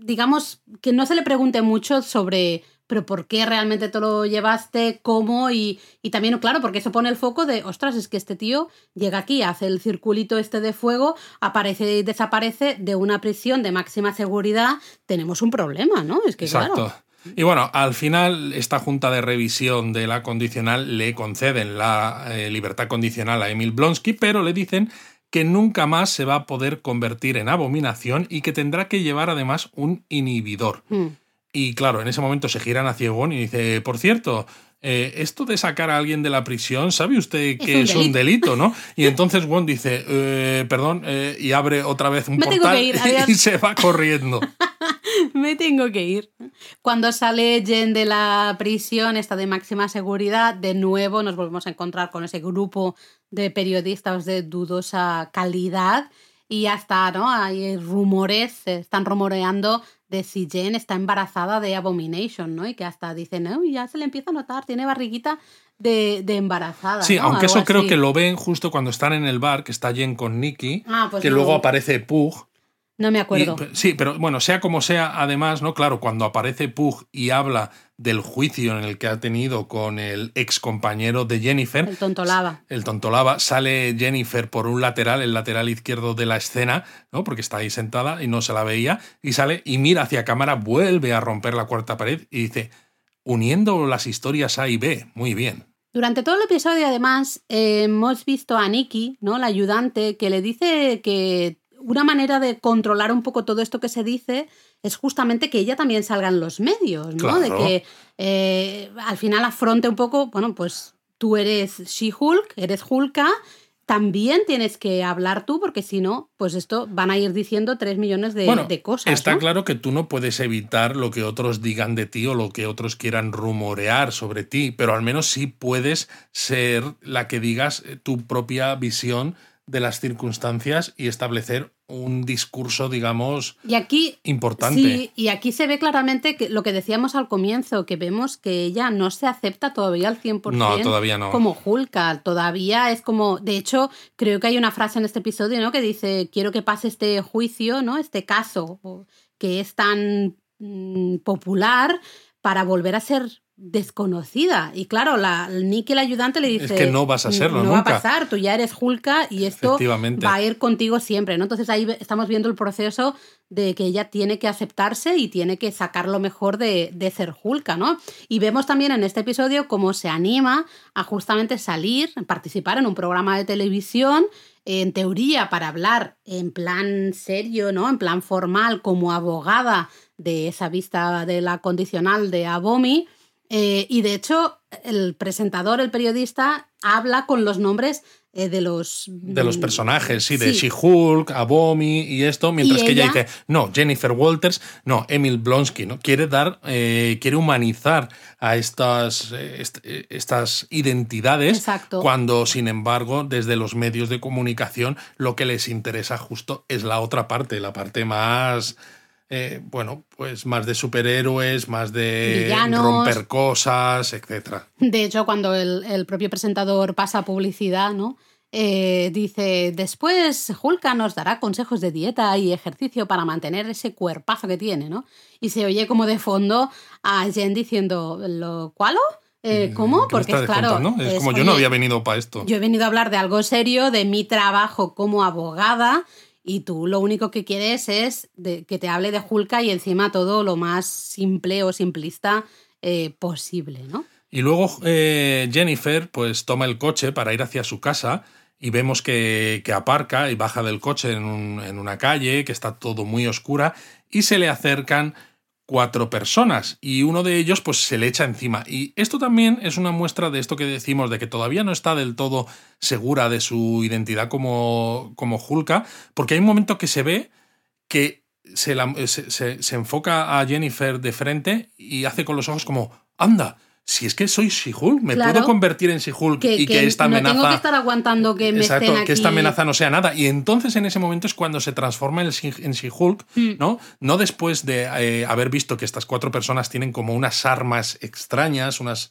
digamos, que no se le pregunte mucho sobre, pero ¿por qué realmente te lo llevaste? ¿Cómo? Y, y también, claro, porque eso pone el foco de, ostras, es que este tío llega aquí, hace el circulito este de fuego, aparece y desaparece de una prisión de máxima seguridad, tenemos un problema, ¿no? Es que Exacto. claro. Y bueno, al final esta junta de revisión de la condicional le conceden la eh, libertad condicional a Emil Blonsky, pero le dicen que nunca más se va a poder convertir en abominación y que tendrá que llevar además un inhibidor. Mm. Y claro, en ese momento se giran hacia Wong y dice, por cierto, eh, esto de sacar a alguien de la prisión, ¿sabe usted que un es un delito, no? Y entonces Wong dice, "Eh, perdón, eh, y abre otra vez un Me tengo portal que ir, y se va corriendo. Me tengo que ir. Cuando sale Jen de la prisión, está de máxima seguridad, de nuevo nos volvemos a encontrar con ese grupo de periodistas de dudosa calidad y hasta, ¿no? Hay rumores, se están rumoreando de si Jen está embarazada de Abomination, ¿no? Y que hasta dicen, no, ya se le empieza a notar, tiene barriguita de, de embarazada. Sí, ¿no? aunque Algo eso creo así. que lo ven justo cuando están en el bar, que está Jen con Nicky, Ah, pues que no. luego aparece Pug. No me y- acuerdo. sí, pero bueno, sea como sea, además, ¿no? Claro, cuando aparece Pug y habla del juicio en el que ha tenido con el ex compañero de Jennifer, El tonto lava. el tontolaba, sale Jennifer por un lateral, el lateral izquierdo de la escena, ¿no? Porque está ahí sentada y no se la veía, y sale y mira hacia cámara, vuelve a romper la cuarta pared y dice, uniendo las historias A y B, muy bien. Durante todo el episodio, además, eh, hemos visto a Nikki, ¿no? La ayudante, que le dice que una manera de controlar un poco todo esto que se dice es justamente que ella también salga en los medios, ¿no? De que eh, al final afronte un poco, bueno, pues tú eres She-Hulk, eres Hulka, también tienes que hablar tú, porque si no, pues esto van a ir diciendo tres millones de, de cosas. Está claro que tú no puedes evitar lo que otros digan de ti o lo que otros quieran rumorear sobre ti, pero al menos sí puedes ser la que digas eh, tu propia visión de las circunstancias y establecer un discurso, digamos, y aquí, importante. Sí, y aquí se ve claramente que lo que decíamos al comienzo, que vemos que ella no se acepta todavía al 100% no, todavía no. como Hulka. Todavía es como, de hecho, creo que hay una frase en este episodio, ¿no? Que dice, quiero que pase este juicio, ¿no? Este caso que es tan mm, popular para volver a ser desconocida. Y claro, la, Nick, el ayudante, le dice... Es que no vas a serlo no va a pasar, tú ya eres Hulka y esto va a ir contigo siempre, ¿no? Entonces ahí estamos viendo el proceso de que ella tiene que aceptarse y tiene que sacar lo mejor de, de ser Hulka, ¿no? Y vemos también en este episodio cómo se anima a justamente salir, participar en un programa de televisión en teoría para hablar en plan serio, ¿no? En plan formal, como abogada de esa vista de la condicional de Abomi, eh, y de hecho, el presentador, el periodista, habla con los nombres eh, de los... De los personajes, sí, de She-Hulk, Abomi y esto, mientras que ella... dice, no, Jennifer Walters, no, Emil Blonsky, ¿no? Quiere dar, eh, quiere humanizar a estas, estas identidades, cuando, sin embargo, desde los medios de comunicación lo que les interesa justo es la otra parte, la parte más eh, bueno, pues más de superhéroes, más de romper cosas, etc. De hecho, cuando el, propio presentador pasa publicidad, ¿no? Eh, dice, después Hulka nos dará consejos de dieta y ejercicio para mantener ese cuerpazo que tiene, ¿no? Y se oye como de fondo a Jen diciendo, ¿lo cualo? Eh, mm, ¿Cómo? Porque es claro. Es, como yo no había venido para esto. Yo he venido a hablar de algo serio, de mi trabajo como abogada y tú lo único que quieres es que te hable de Hulka y encima todo lo más simple o simplista eh, posible, ¿no? Y luego eh, Jennifer pues toma el coche para ir hacia su casa y vemos que, que aparca y baja del coche en, en, una calle que está todo muy oscura y se le acercan cuatro personas y uno de ellos pues se le echa encima. Y esto también es una muestra de esto que decimos, de que todavía no está del todo segura de su identidad como, como Hulka, porque hay un momento que se ve que se, se, se enfoca a Jennifer de frente y hace con los ojos como, anda, si es que soy She-Hulk, me puedo convertir en She-Hulk y que, esta amenaza. No tengo que estar aguantando que me exacto, que esta amenaza no sea nada. Y entonces en ese momento es cuando se transforma en She-Hulk, mm. ¿no? No después de eh, haber visto que estas cuatro personas tienen como unas armas extrañas, unas.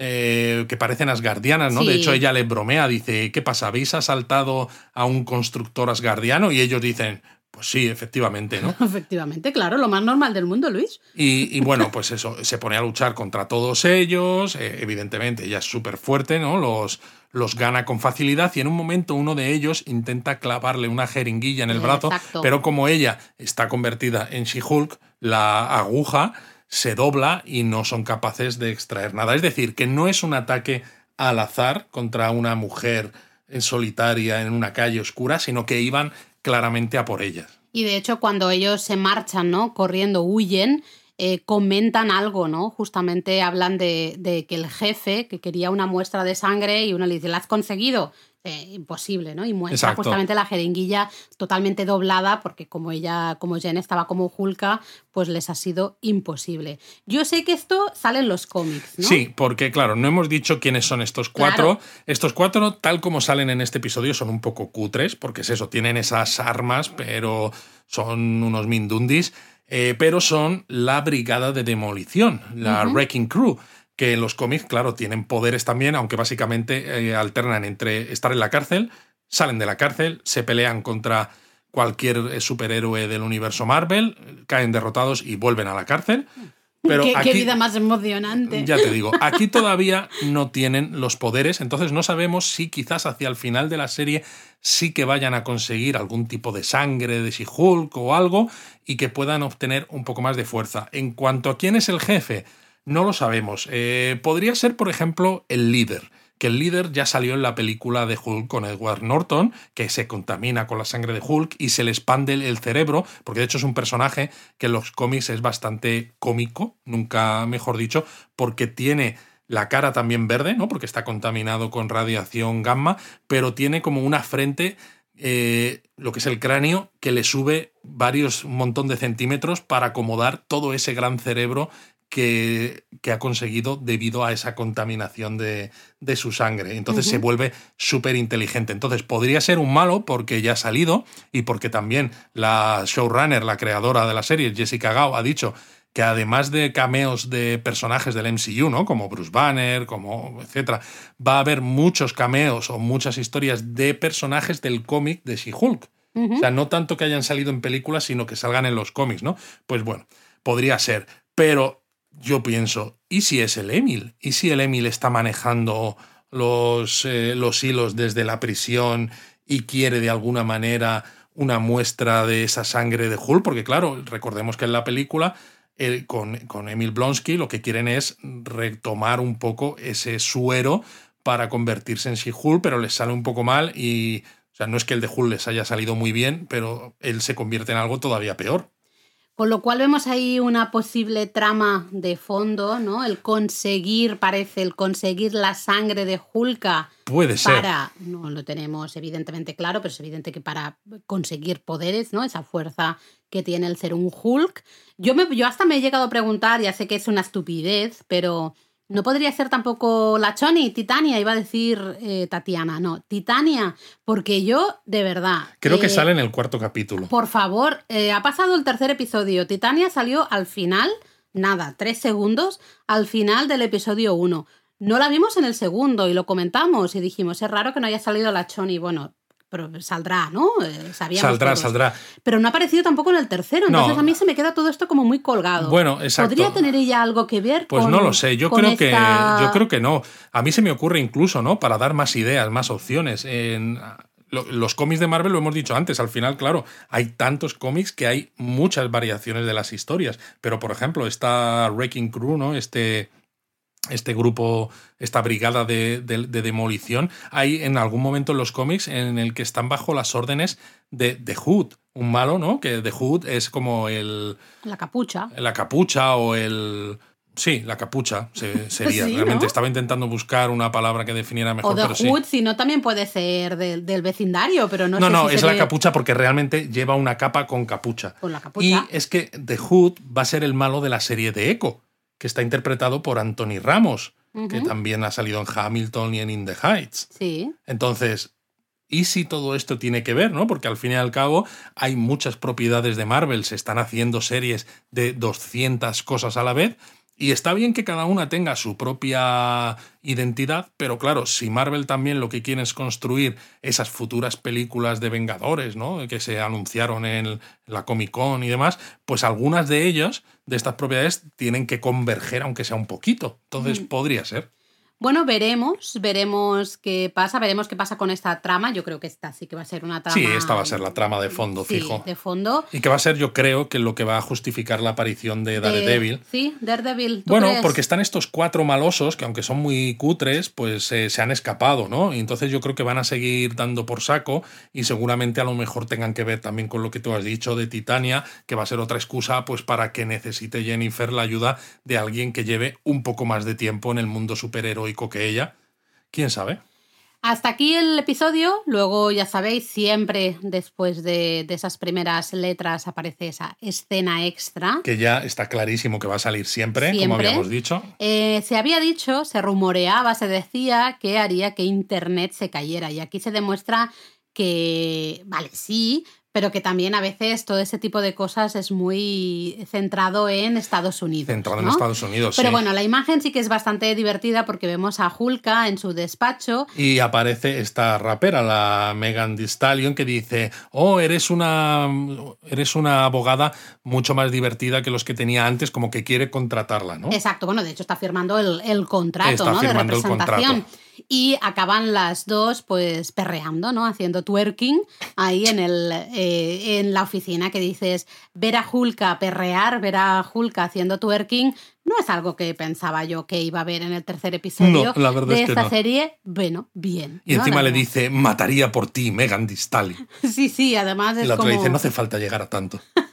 Eh, que parecen asgardianas, ¿no? De hecho, ella le bromea, dice, ¿qué pasa? ¿Habéis asaltado a un constructor asgardiano? Y ellos dicen, pues sí, efectivamente, ¿no? efectivamente, claro, lo más normal del mundo, Luis. Y, bueno, pues eso, se pone a luchar contra todos ellos, eh, evidentemente ella es súper fuerte, ¿no? Los, los gana con facilidad y en un momento uno de ellos intenta clavarle una jeringuilla en el brazo, pero como ella está convertida en She-Hulk, la aguja se dobla y no son capaces de extraer nada. Es decir, que no es un ataque al azar contra una mujer en solitaria en una calle oscura, sino que iban claramente a por ellas. Y de hecho, cuando ellos se marchan, ¿no? Corriendo, huyen, eh, comentan algo, ¿no? Justamente hablan de, de, que el jefe, que quería una muestra de sangre, y uno le dice, ¿la has conseguido? Eh, imposible, ¿no? Y muestra justamente la jeringuilla totalmente doblada, porque como ella, como Jen estaba como Hulka, pues les ha sido imposible. Yo sé que esto sale en los cómics, ¿no? Sí, porque claro, no hemos dicho quiénes son estos cuatro. Estos cuatro, tal como salen en este episodio, son un poco cutres, porque es eso, tienen esas armas, pero son unos mindundis, eh, pero son la brigada de demolición, la Wrecking Crew que en los cómics, claro, tienen poderes también, aunque básicamente eh, alternan entre estar en la cárcel, salen de la cárcel, se pelean contra cualquier eh, superhéroe del universo Marvel, caen derrotados y vuelven a la cárcel. Pero qué, vida más emocionante. Ya te digo, aquí todavía no tienen los poderes, entonces no sabemos si quizás hacia el final de la serie sí que vayan a conseguir algún tipo de sangre de She-Hulk o algo y que puedan obtener un poco más de fuerza. En cuanto a quién es el jefe, no lo sabemos. Eh, podría ser, por ejemplo, el líder que el líder ya salió en la película de Hulk con Edward Norton, que se contamina con la sangre de Hulk y se le expande el cerebro, porque de hecho es un personaje que en los cómics es bastante cómico, nunca mejor dicho, porque tiene la cara también verde, ¿no? Porque está contaminado con radiación gamma, pero tiene como una frente, eh, lo que es el cráneo, que le sube varios, un montón de centímetros para acomodar todo ese gran cerebro que, que, ha conseguido debido a esa contaminación de, de su sangre. Entonces uh -huh. se vuelve súper inteligente. Entonces podría ser un malo porque ya ha salido y porque también la showrunner, la creadora de la serie, Jessica Gao, ha dicho que además de cameos de personajes del MCU, ¿no? Como Bruce Banner, como etcétera, va a haber muchos cameos o muchas historias de personajes del cómic de She-Hulk. Uh -huh. O sea, no tanto que hayan salido en películas, sino que salgan en los cómics, ¿no? Pues bueno, podría ser. Pero yo pienso, ¿y si es el Emil? ¿Y si el Emil está manejando los, eh, los hilos desde la prisión y quiere de alguna manera una muestra de esa sangre de Hulk? Porque claro, recordemos que en la película con, con Emil Blonsky lo que quieren es retomar un poco ese suero para convertirse en She-Hulk, pero les sale un poco mal y... O sea, no es que el de Hulk les haya salido muy bien, pero él se convierte en algo todavía peor. Con lo cual vemos ahí una posible trama de fondo, ¿no? El conseguir, parece, el conseguir la sangre de Hulka. Puede ser. Para, no lo tenemos evidentemente claro, pero es evidente que para conseguir poderes, ¿no? Esa fuerza que tiene el ser un Hulk. Yo, me, yo hasta me he llegado a preguntar, ya sé que es una estupidez, pero no podría ser tampoco la Choni, Titania, iba a decir eh, Tatiana, no, Titania, porque yo, de verdad. Creo eh, que sale en el cuarto capítulo. Por favor, eh, ha pasado el tercer episodio. Titania salió al final, nada, tres segundos, al final del episodio uno. No la vimos en el segundo y lo comentamos y dijimos, es raro que no haya salido la Choni. Bueno, pero saldrá, ¿no? Eh, sabíamos saldrá, todos. saldrá. Pero no ha aparecido tampoco en el tercero, entonces No. a mí se me queda todo esto como muy colgado. Bueno, exacto. ¿Podría tener ella algo que ver Pues con no lo sé, yo creo que yo creo que no. A mí se me ocurre incluso, ¿no? Para dar más ideas, más opciones. En lo- los cómics de Marvel lo hemos dicho antes, al final, claro, hay tantos cómics que hay muchas variaciones de las historias. Pero, por ejemplo, esta Wrecking Crew, ¿no? Este, este grupo, esta brigada de, de- de demolición, hay en algún momento en los cómics en el que están bajo las órdenes de, de Hood, un malo, ¿no? Que The Hood es como el, La capucha. la capucha o el... Sí, la capucha se- sería. Sí, Realmente ¿no? estaba intentando buscar una palabra que definiera mejor, O de pero sí. Hood, si no, también puede ser del, del vecindario, pero no, No, sé no, si es se la ve capucha porque realmente lleva una capa con capucha. Con la capucha. Y es que The Hood va a ser el malo de la serie de Echo, que está interpretado por Anthony Ramos, que también ha salido en Hamilton y en In the Heights. Sí. Entonces, ¿y si todo esto tiene que ver, no? Porque al fin y al cabo hay muchas propiedades de Marvel, se están haciendo series de 200 cosas a la vez. Y está bien que cada una tenga su propia identidad, pero claro, si Marvel también lo que quiere es construir esas futuras películas de Vengadores, ¿no? Que se anunciaron en la Comic Con y demás, pues algunas de ellas, de estas propiedades, tienen que converger, aunque sea un poquito. Entonces, podría ser. Bueno, veremos, veremos qué pasa, veremos qué pasa con esta trama. Yo creo que esta sí que va a ser una trama. Sí, esta va a ser la trama de fondo, Sí, fijo. de fondo. Y que va a ser, yo creo, que lo que va a justificar la aparición de Daredevil. Sí, Daredevil. ¿tú Bueno, crees? porque están estos cuatro malosos que aunque son muy cutres, pues eh, se han escapado, ¿no? Y entonces yo creo que van a seguir dando por saco y seguramente a lo mejor tengan que ver también con lo que tú has dicho de Titania, que va a ser otra excusa pues para que necesite Jennifer la ayuda de alguien que lleve un poco más de tiempo en el mundo superheroico que ella. ¿Quién sabe? Hasta aquí el episodio. Luego, ya sabéis, siempre después de, de esas primeras letras aparece esa escena extra. Que ya está clarísimo que va a salir siempre, como habíamos dicho. Eh, se había dicho, se rumoreaba, se decía que haría que Internet se cayera. Y aquí se demuestra que, vale, sí, pero que también a veces todo ese tipo de cosas es muy centrado en Estados Unidos. Centrado en. Estados Unidos. Pero sí. bueno, la imagen sí que es bastante divertida porque vemos a Hulka en su despacho. Y aparece esta rapera, la Megan Thee Stallion, que dice, oh, eres una, eres una abogada mucho más divertida que los que tenía antes, como que quiere contratarla, ¿no? Exacto, bueno, de hecho está firmando el, el contrato Está ¿no? de firmando el representación. contrato. Y acaban las dos pues perreando, ¿no? Haciendo twerking ahí en, el, eh, en la oficina que dices, ver a Hulka perrear, ver a Hulka haciendo twerking, no es algo que pensaba yo que iba a ver en el tercer episodio No, la verdad de es que esta no. serie. Bueno, bien. Y ¿no? encima La le dice, mataría por ti, Megan Stallion. Sí, sí, además Y es la otra como... dice, no hace falta llegar a tanto.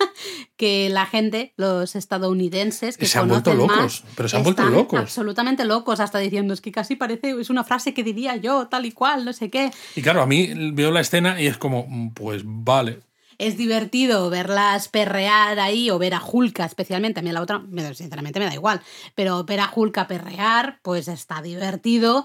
que la gente, los estadounidenses, que se han vuelto locos, más, pero se han vuelto locos. Absolutamente locos, hasta diciendo, es que casi parece, es una frase que diría yo, tal y cual, no sé qué. Y claro, a mí veo la escena y es como, mm, pues vale. Es divertido verlas perrear ahí o ver a Julka especialmente. A mí la otra, me- sinceramente, me da igual. Pero ver a Julka perrear, pues está divertido.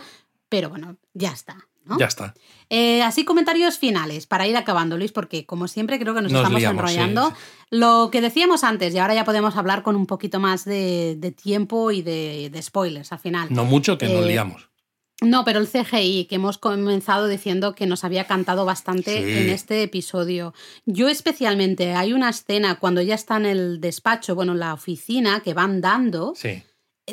Pero bueno, ya está. ¿No? Ya está. Eh, así comentarios finales para ir acabando, Luis, porque como siempre creo que nos, Nos estamos liamos, enrollando. sí. Lo que decíamos antes, y ahora ya podemos hablar con un poquito más de, de tiempo y de, de spoilers al final. No mucho que nos Eh, liamos. No, pero el CGI, que hemos comenzado diciendo que nos había cantado bastante Sí. en este episodio. Yo especialmente, hay una escena cuando ella está en el despacho, bueno, en la oficina, que van dando. Sí.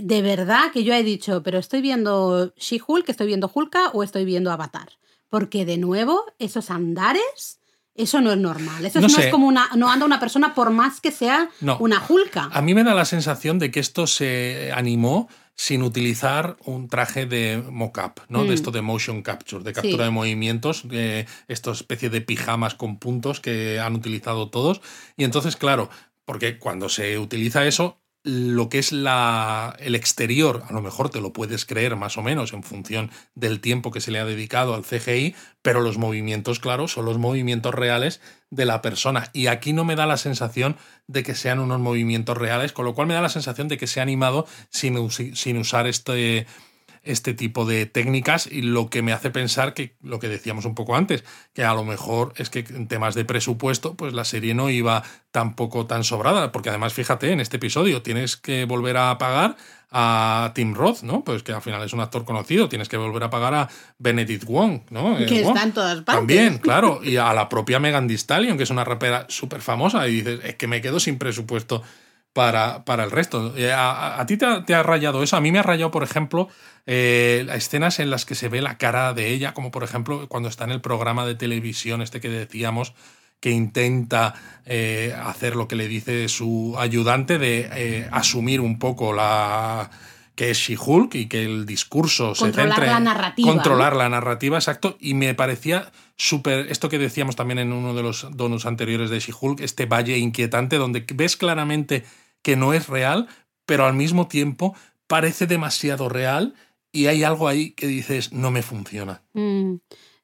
De verdad que yo he dicho, pero estoy viendo She-Hulk, estoy viendo Hulka o estoy viendo Avatar. Porque de nuevo, esos andares, eso no es normal. Eso No es como una. No anda una persona por más que sea No. una Hulka. A mí me da la sensación de que esto se animó sin utilizar un traje de mock-up, ¿no? Mm. De esto de motion capture, de captura Sí. de movimientos, de esta especie de pijamas con puntos que han utilizado todos. Y entonces, claro, porque cuando se utiliza eso, lo que es la, el exterior, a lo mejor te lo puedes creer más o menos en función del tiempo que se le ha dedicado al CGI, pero los movimientos, claro, son los movimientos reales de la persona. Y aquí no me da la sensación de que sean unos movimientos reales, con lo cual me da la sensación de que se ha animado sin, sin usar este, este tipo de técnicas y lo que me hace pensar que lo que decíamos un poco antes, que a lo mejor es que en temas de presupuesto, pues la serie no iba tampoco tan sobrada, porque además fíjate, en este episodio tienes que volver a pagar a Tim Roth, ¿no? Pues que al final es un actor conocido, tienes que volver a pagar a Benedict Wong, ¿no? Eh, que Wong. está en todas partes. También, claro, y a la propia Megan Thee Stallion, que es una rapera súper famosa, y dices, es que me quedo sin presupuesto para, para el resto. Eh, ¿A, a- a ti te ha, te ha rayado eso? A mí me ha rayado, por ejemplo, eh, las escenas en las que se ve la cara de ella, como por ejemplo cuando está en el programa de televisión este que decíamos, que intenta eh, hacer lo que le dice su ayudante de eh, asumir un poco la que es She-Hulk y que el discurso se Controlar centre la narrativa, controlar la narrativa, exacto, y me parecía súper, esto que decíamos también en uno de los donos anteriores de She-Hulk, este valle inquietante donde ves claramente que no es real, pero al mismo tiempo parece demasiado real y hay algo ahí que dices, no me funciona. Mm.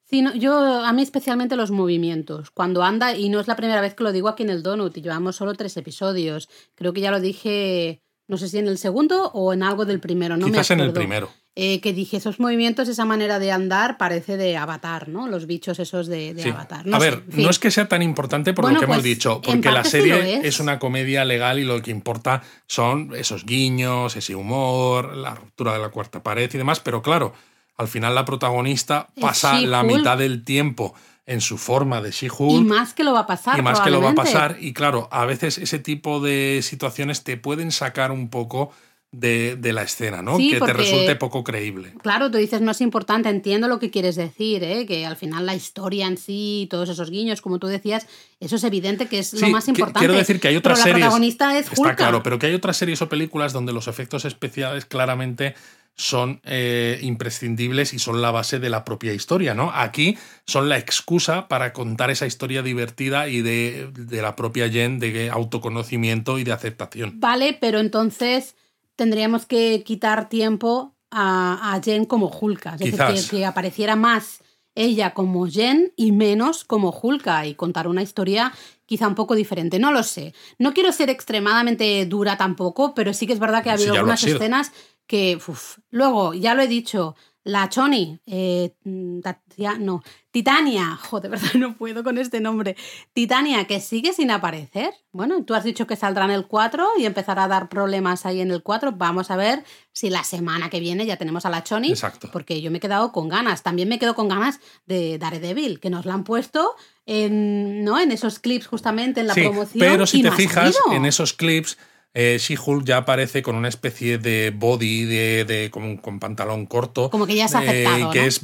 Sí, no, yo, a mí especialmente los movimientos. Cuando anda, y no es la primera vez que lo digo aquí en el Donut, y llevamos solo tres episodios. Creo que ya lo dije, no sé si en el segundo o en algo del primero, no Quizás me en el primero. Eh, que dije, esos movimientos, esa manera de andar parece de Avatar, ¿no? Los bichos esos de, de Sí. Avatar. No a sé, ver, no es que sea tan importante por Bueno, lo que hemos pues, dicho, porque la serie es. es una comedia legal y lo que importa son esos guiños, ese humor, la ruptura de la cuarta pared y demás, pero claro, al final la protagonista pasa la mitad del tiempo en su forma de Y She-Hulk más que lo va a pasar. y más que lo va a pasar. Y claro, a veces ese tipo de situaciones te pueden sacar un poco de, de la escena, ¿no? Sí, que porque- te resulte poco creíble. Claro, tú dices no es importante, entiendo lo que quieres decir, ¿eh? que al final la historia en sí, todos esos guiños, como tú decías, eso es evidente que es Sí, lo más importante. Quiero decir que hay otras pero la series. protagonista es Está claro, pero que hay otras series o películas donde los efectos especiales claramente son eh, imprescindibles y son la base de la propia historia, ¿no? Aquí son la excusa para contar esa historia divertida y de, de la propia Jen de autoconocimiento y de aceptación. Vale, pero entonces tendríamos que quitar tiempo a, a Jen como Hulka. Es decir, que, que apareciera más ella como Jen y menos como Hulka y contar una historia quizá un poco diferente. No lo sé. No quiero ser extremadamente dura tampoco, pero sí que es verdad que ha habido algunas escenas que... uf. Luego, ya lo he dicho, la Choni, eh, mm, Tatia- no, Titania, joder, de verdad no puedo con este nombre. Titania, que sigue sin aparecer. Bueno, tú has dicho que saldrá en el 4 y empezará a dar problemas ahí en el 4. Vamos a ver si la semana que viene ya tenemos a la Choni. Exacto. Porque yo me he quedado con ganas. También me quedo con ganas de Daredevil, que nos la han puesto en, ¿no? en esos clips justamente en la Sí, promoción. pero si y te fijas en esos clips, eh, She-Hulk ya aparece con una especie de body de, de- con, con pantalón corto. Como que ya se ha aceptado, que ¿no? es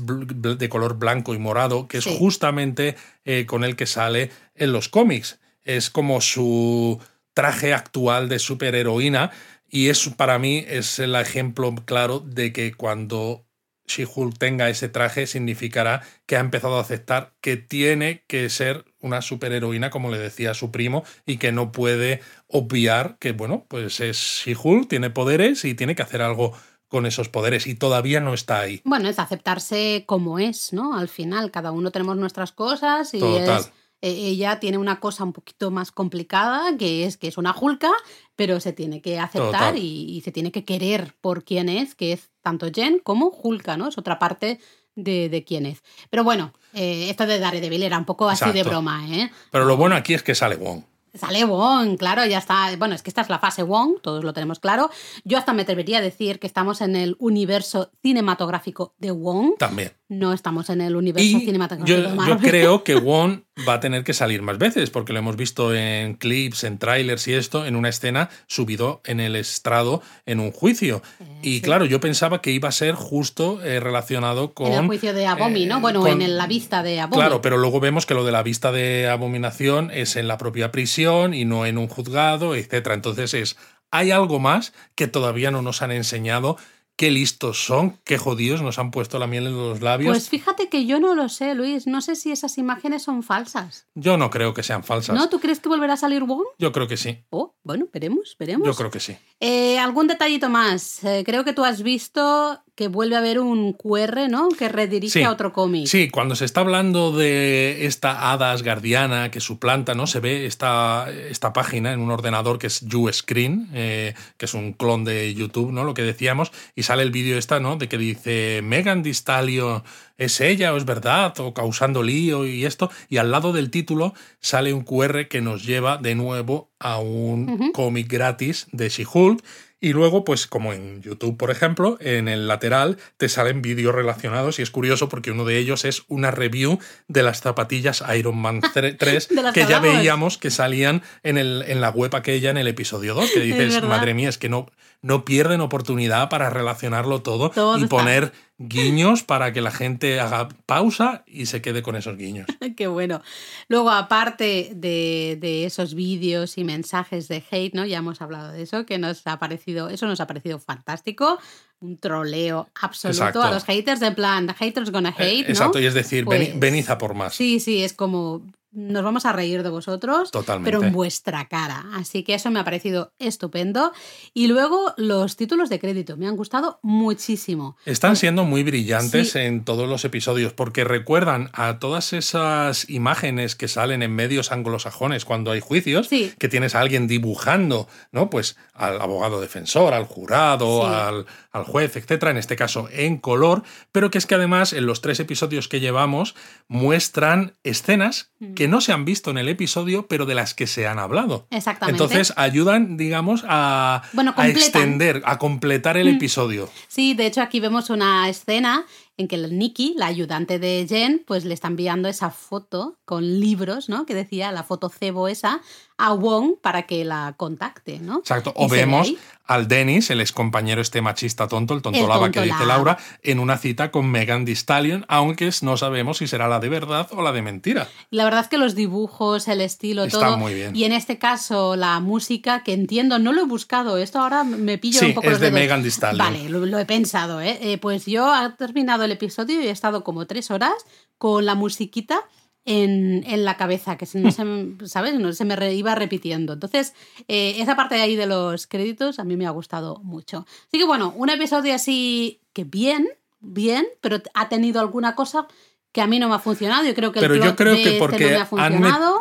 de color blanco y morado, que es justamente eh, con el que sale en los cómics. Es como su traje actual de superheroína. Y es para mí es el ejemplo claro de que cuando She-Hulk tenga ese traje significará que ha empezado a aceptar que tiene que ser una superheroína, como le decía su primo, y que no puede obviar que, bueno, pues es She-Hulk, tiene poderes y tiene que hacer algo con esos poderes y todavía no está ahí. Bueno, es aceptarse como es, ¿no? Al final, cada uno tenemos nuestras cosas y es e, ella tiene una cosa un poquito más complicada, que es que es una julka, pero se tiene que aceptar y, se tiene que querer por quién es, que es tanto Jen como Julka, ¿no? Es otra parte de, quién es. Pero bueno, eh, esto de Daredevil era un poco así de broma, ¿eh? Pero lo bueno aquí es que sale Wong. Sale Wong, claro, ya está. Bueno, es que esta es la fase Wong, todos lo tenemos claro. Yo hasta me atrevería a decir que estamos en el universo cinematográfico de Wong. También. No estamos en el universo cinematográfico. Yo creo que Wong va a tener que salir más veces, porque lo hemos visto en clips, en trailers y esto, en una escena subido en el estrado en un juicio. Eh, y claro, yo pensaba que iba a ser justo eh, relacionado con. En el juicio de Abomi, ¿no? Eh, bueno, en la vista de Abomi. Claro, pero luego vemos que lo de la vista de abominación es en la propia prisión y no en un juzgado, etcétera. Entonces es. Hay algo más que todavía no nos han enseñado qué listos son, qué jodidos nos han puesto la miel en los labios. Pues fíjate que yo no lo sé, Luis. No sé si esas imágenes son falsas. Yo no creo que sean falsas. ¿No? ¿Tú crees que volverá a salir Wong? Yo creo que sí. Oh, bueno, veremos, veremos. Yo creo que sí. Eh, ¿Algún detallito más? Eh, creo que tú has visto que vuelve a haber un QR, ¿no? Que redirige a otro cómic. Sí, cuando se está hablando de esta hada asgardiana que suplanta, ¿no? Se ve esta, esta página en un ordenador que es YouScreen, eh, que es un clon de YouTube, ¿no? Lo que decíamos, y sale el vídeo esta, ¿no? De que dice Megan Distalio es ella o es verdad, o causando lío y esto, y al lado del título sale un QR que nos lleva de nuevo a un cómic gratis de She-Hulk. Y luego, pues como en YouTube, por ejemplo, en el lateral te salen vídeos relacionados. Y es curioso porque uno de ellos es una review de las zapatillas Iron Man 3 que ya veíamos que salían en, el, en la web aquella en el episodio 2, que dices, madre mía, es que no, no pierden oportunidad para relacionarlo todo, y poner guiños para que la gente haga pausa y se quede con esos guiños. Qué bueno. Luego, aparte de, esos vídeos y mensajes de hate, ¿no? Ya hemos hablado de eso, que nos ha parecido, eso nos ha parecido fantástico. Un troleo absoluto a los haters, de plan, haters gonna hate. ¿no? Exacto, y es decir, pues venid a por más. Sí, sí, es como nos vamos a reír de vosotros, pero en vuestra cara. Así que eso me ha parecido estupendo. Y luego los títulos de crédito me han gustado muchísimo. Están siendo muy brillantes en todos los episodios porque recuerdan a todas esas imágenes que salen en medios anglosajones cuando hay juicios, que tienes a alguien dibujando, ¿no? Pues al abogado defensor, al jurado, al, al juez, etcétera, en este caso en color, pero que es que además en los tres episodios que llevamos muestran escenas mm que no se han visto en el episodio, pero de las que se han hablado. Exactamente. Entonces ayudan, digamos, a, extender, a completar el mm. episodio. Sí, de hecho aquí vemos una escena en que Nikki, la ayudante de Jen, pues le está enviando esa foto con libros, ¿no? Que decía la foto cebo esa a Wong para que la contacte, ¿no? Exacto. O vemos al Dennis, el ex compañero este machista tonto, el tonto lava que dice Laura, en una cita con Megan Thee Stallion, aunque no sabemos si será la de verdad o la de mentira. La verdad es que los dibujos, el estilo, todo. muy bien. Y en este caso, la música, que entiendo, no lo he buscado, esto ahora me pillo un poco. Es de Megan Thee Stallion. Vale, lo, he pensado, ¿eh? ¿eh? Pues yo he terminado el episodio y he estado como tres horas con la musiquita en, en, la cabeza, que no se, ¿sabes? No se me iba repitiendo. Entonces, eh, esa parte de ahí de los créditos a mí me ha gustado mucho. Así que bueno, un episodio así que bien, bien, pero ha tenido alguna cosa que a mí no me ha funcionado. Yo creo que Pero el yo creo que este porque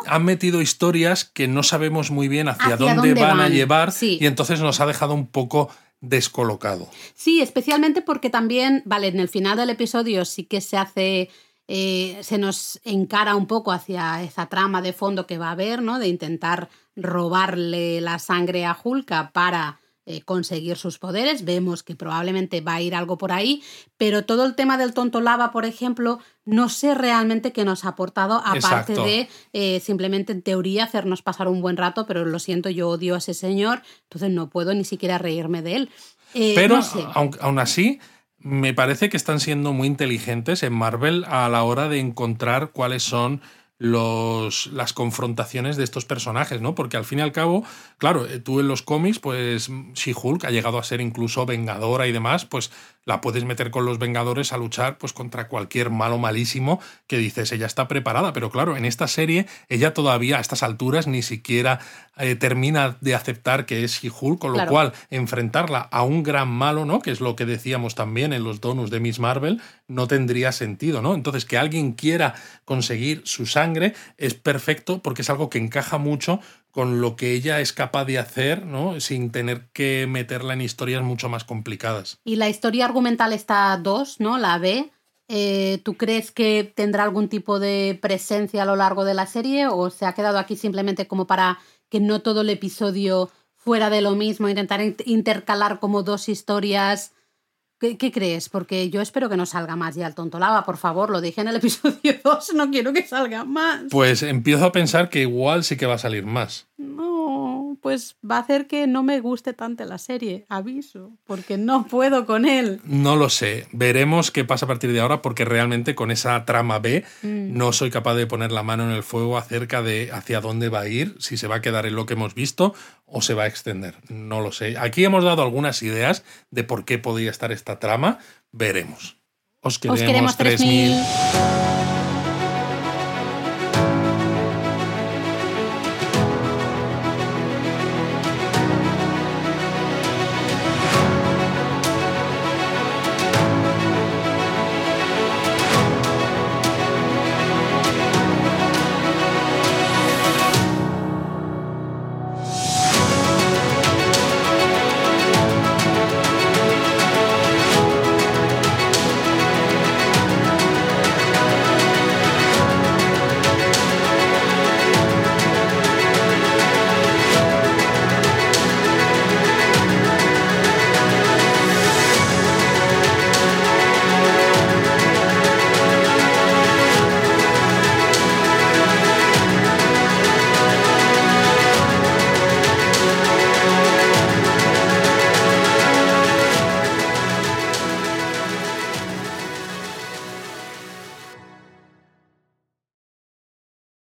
han, metido historias que no sabemos muy bien hacia, dónde, van, a llevar y entonces nos ha dejado un poco descolocado. Sí, especialmente porque también, vale, en el final del episodio sí que se hace eh, se nos encara un poco hacia esa trama de fondo que va a haber, ¿no? De intentar robarle la sangre a Hulka para eh, conseguir sus poderes. Vemos que probablemente va a ir algo por ahí, pero todo el tema del tonto lava, por ejemplo, no sé realmente qué nos ha aportado, aparte de eh, simplemente en teoría hacernos pasar un buen rato, pero lo siento, yo odio a ese señor, entonces no puedo ni siquiera reírme de él. pero aún así me parece que están siendo muy inteligentes en Marvel a la hora de encontrar cuáles son los, las confrontaciones de estos personajes, ¿no? Porque al fin y al cabo, claro, eh, tú en los cómics, pues She-Hulk ha llegado a ser incluso vengadora y demás, pues la puedes meter con los Vengadores a luchar pues contra cualquier malo malísimo que dices, ella está preparada, pero claro, en esta serie ella todavía a estas alturas ni siquiera eh, termina de aceptar que es She-Hulk, con lo cual enfrentarla a un gran malo, ¿no? Que es lo que decíamos también en los donos de Miss Marvel, no tendría sentido, ¿no? Entonces, que alguien quiera conseguir su sangre es perfecto porque es algo que encaja mucho con lo que ella es capaz de hacer, ¿no? Sin tener que meterla en historias mucho más complicadas. Y la historia argumental está dos, ¿no? La B. Eh, ¿Tú crees que tendrá algún tipo de presencia a lo largo de la serie o se ha quedado aquí simplemente como para que no todo el episodio fuera de lo mismo, intentar intercalar como dos historias. ¿Qué, crees? Porque yo espero que no salga más ya el tontolaba, por favor, lo dije en el episodio 2, no quiero que salga más. Pues empiezo a pensar que igual sí que va a salir más. No, pues va a hacer que no me guste tanto la serie, aviso, porque no puedo con él. No lo sé, veremos qué pasa a partir de ahora, porque realmente con esa trama B mm. no soy capaz de poner la mano en el fuego acerca de hacia dónde va a ir, si se va a quedar en lo que hemos visto o se va a extender. No lo sé. Aquí hemos dado algunas ideas de por qué podría estar esta trama, veremos. Os queremos, Os queremos 3000.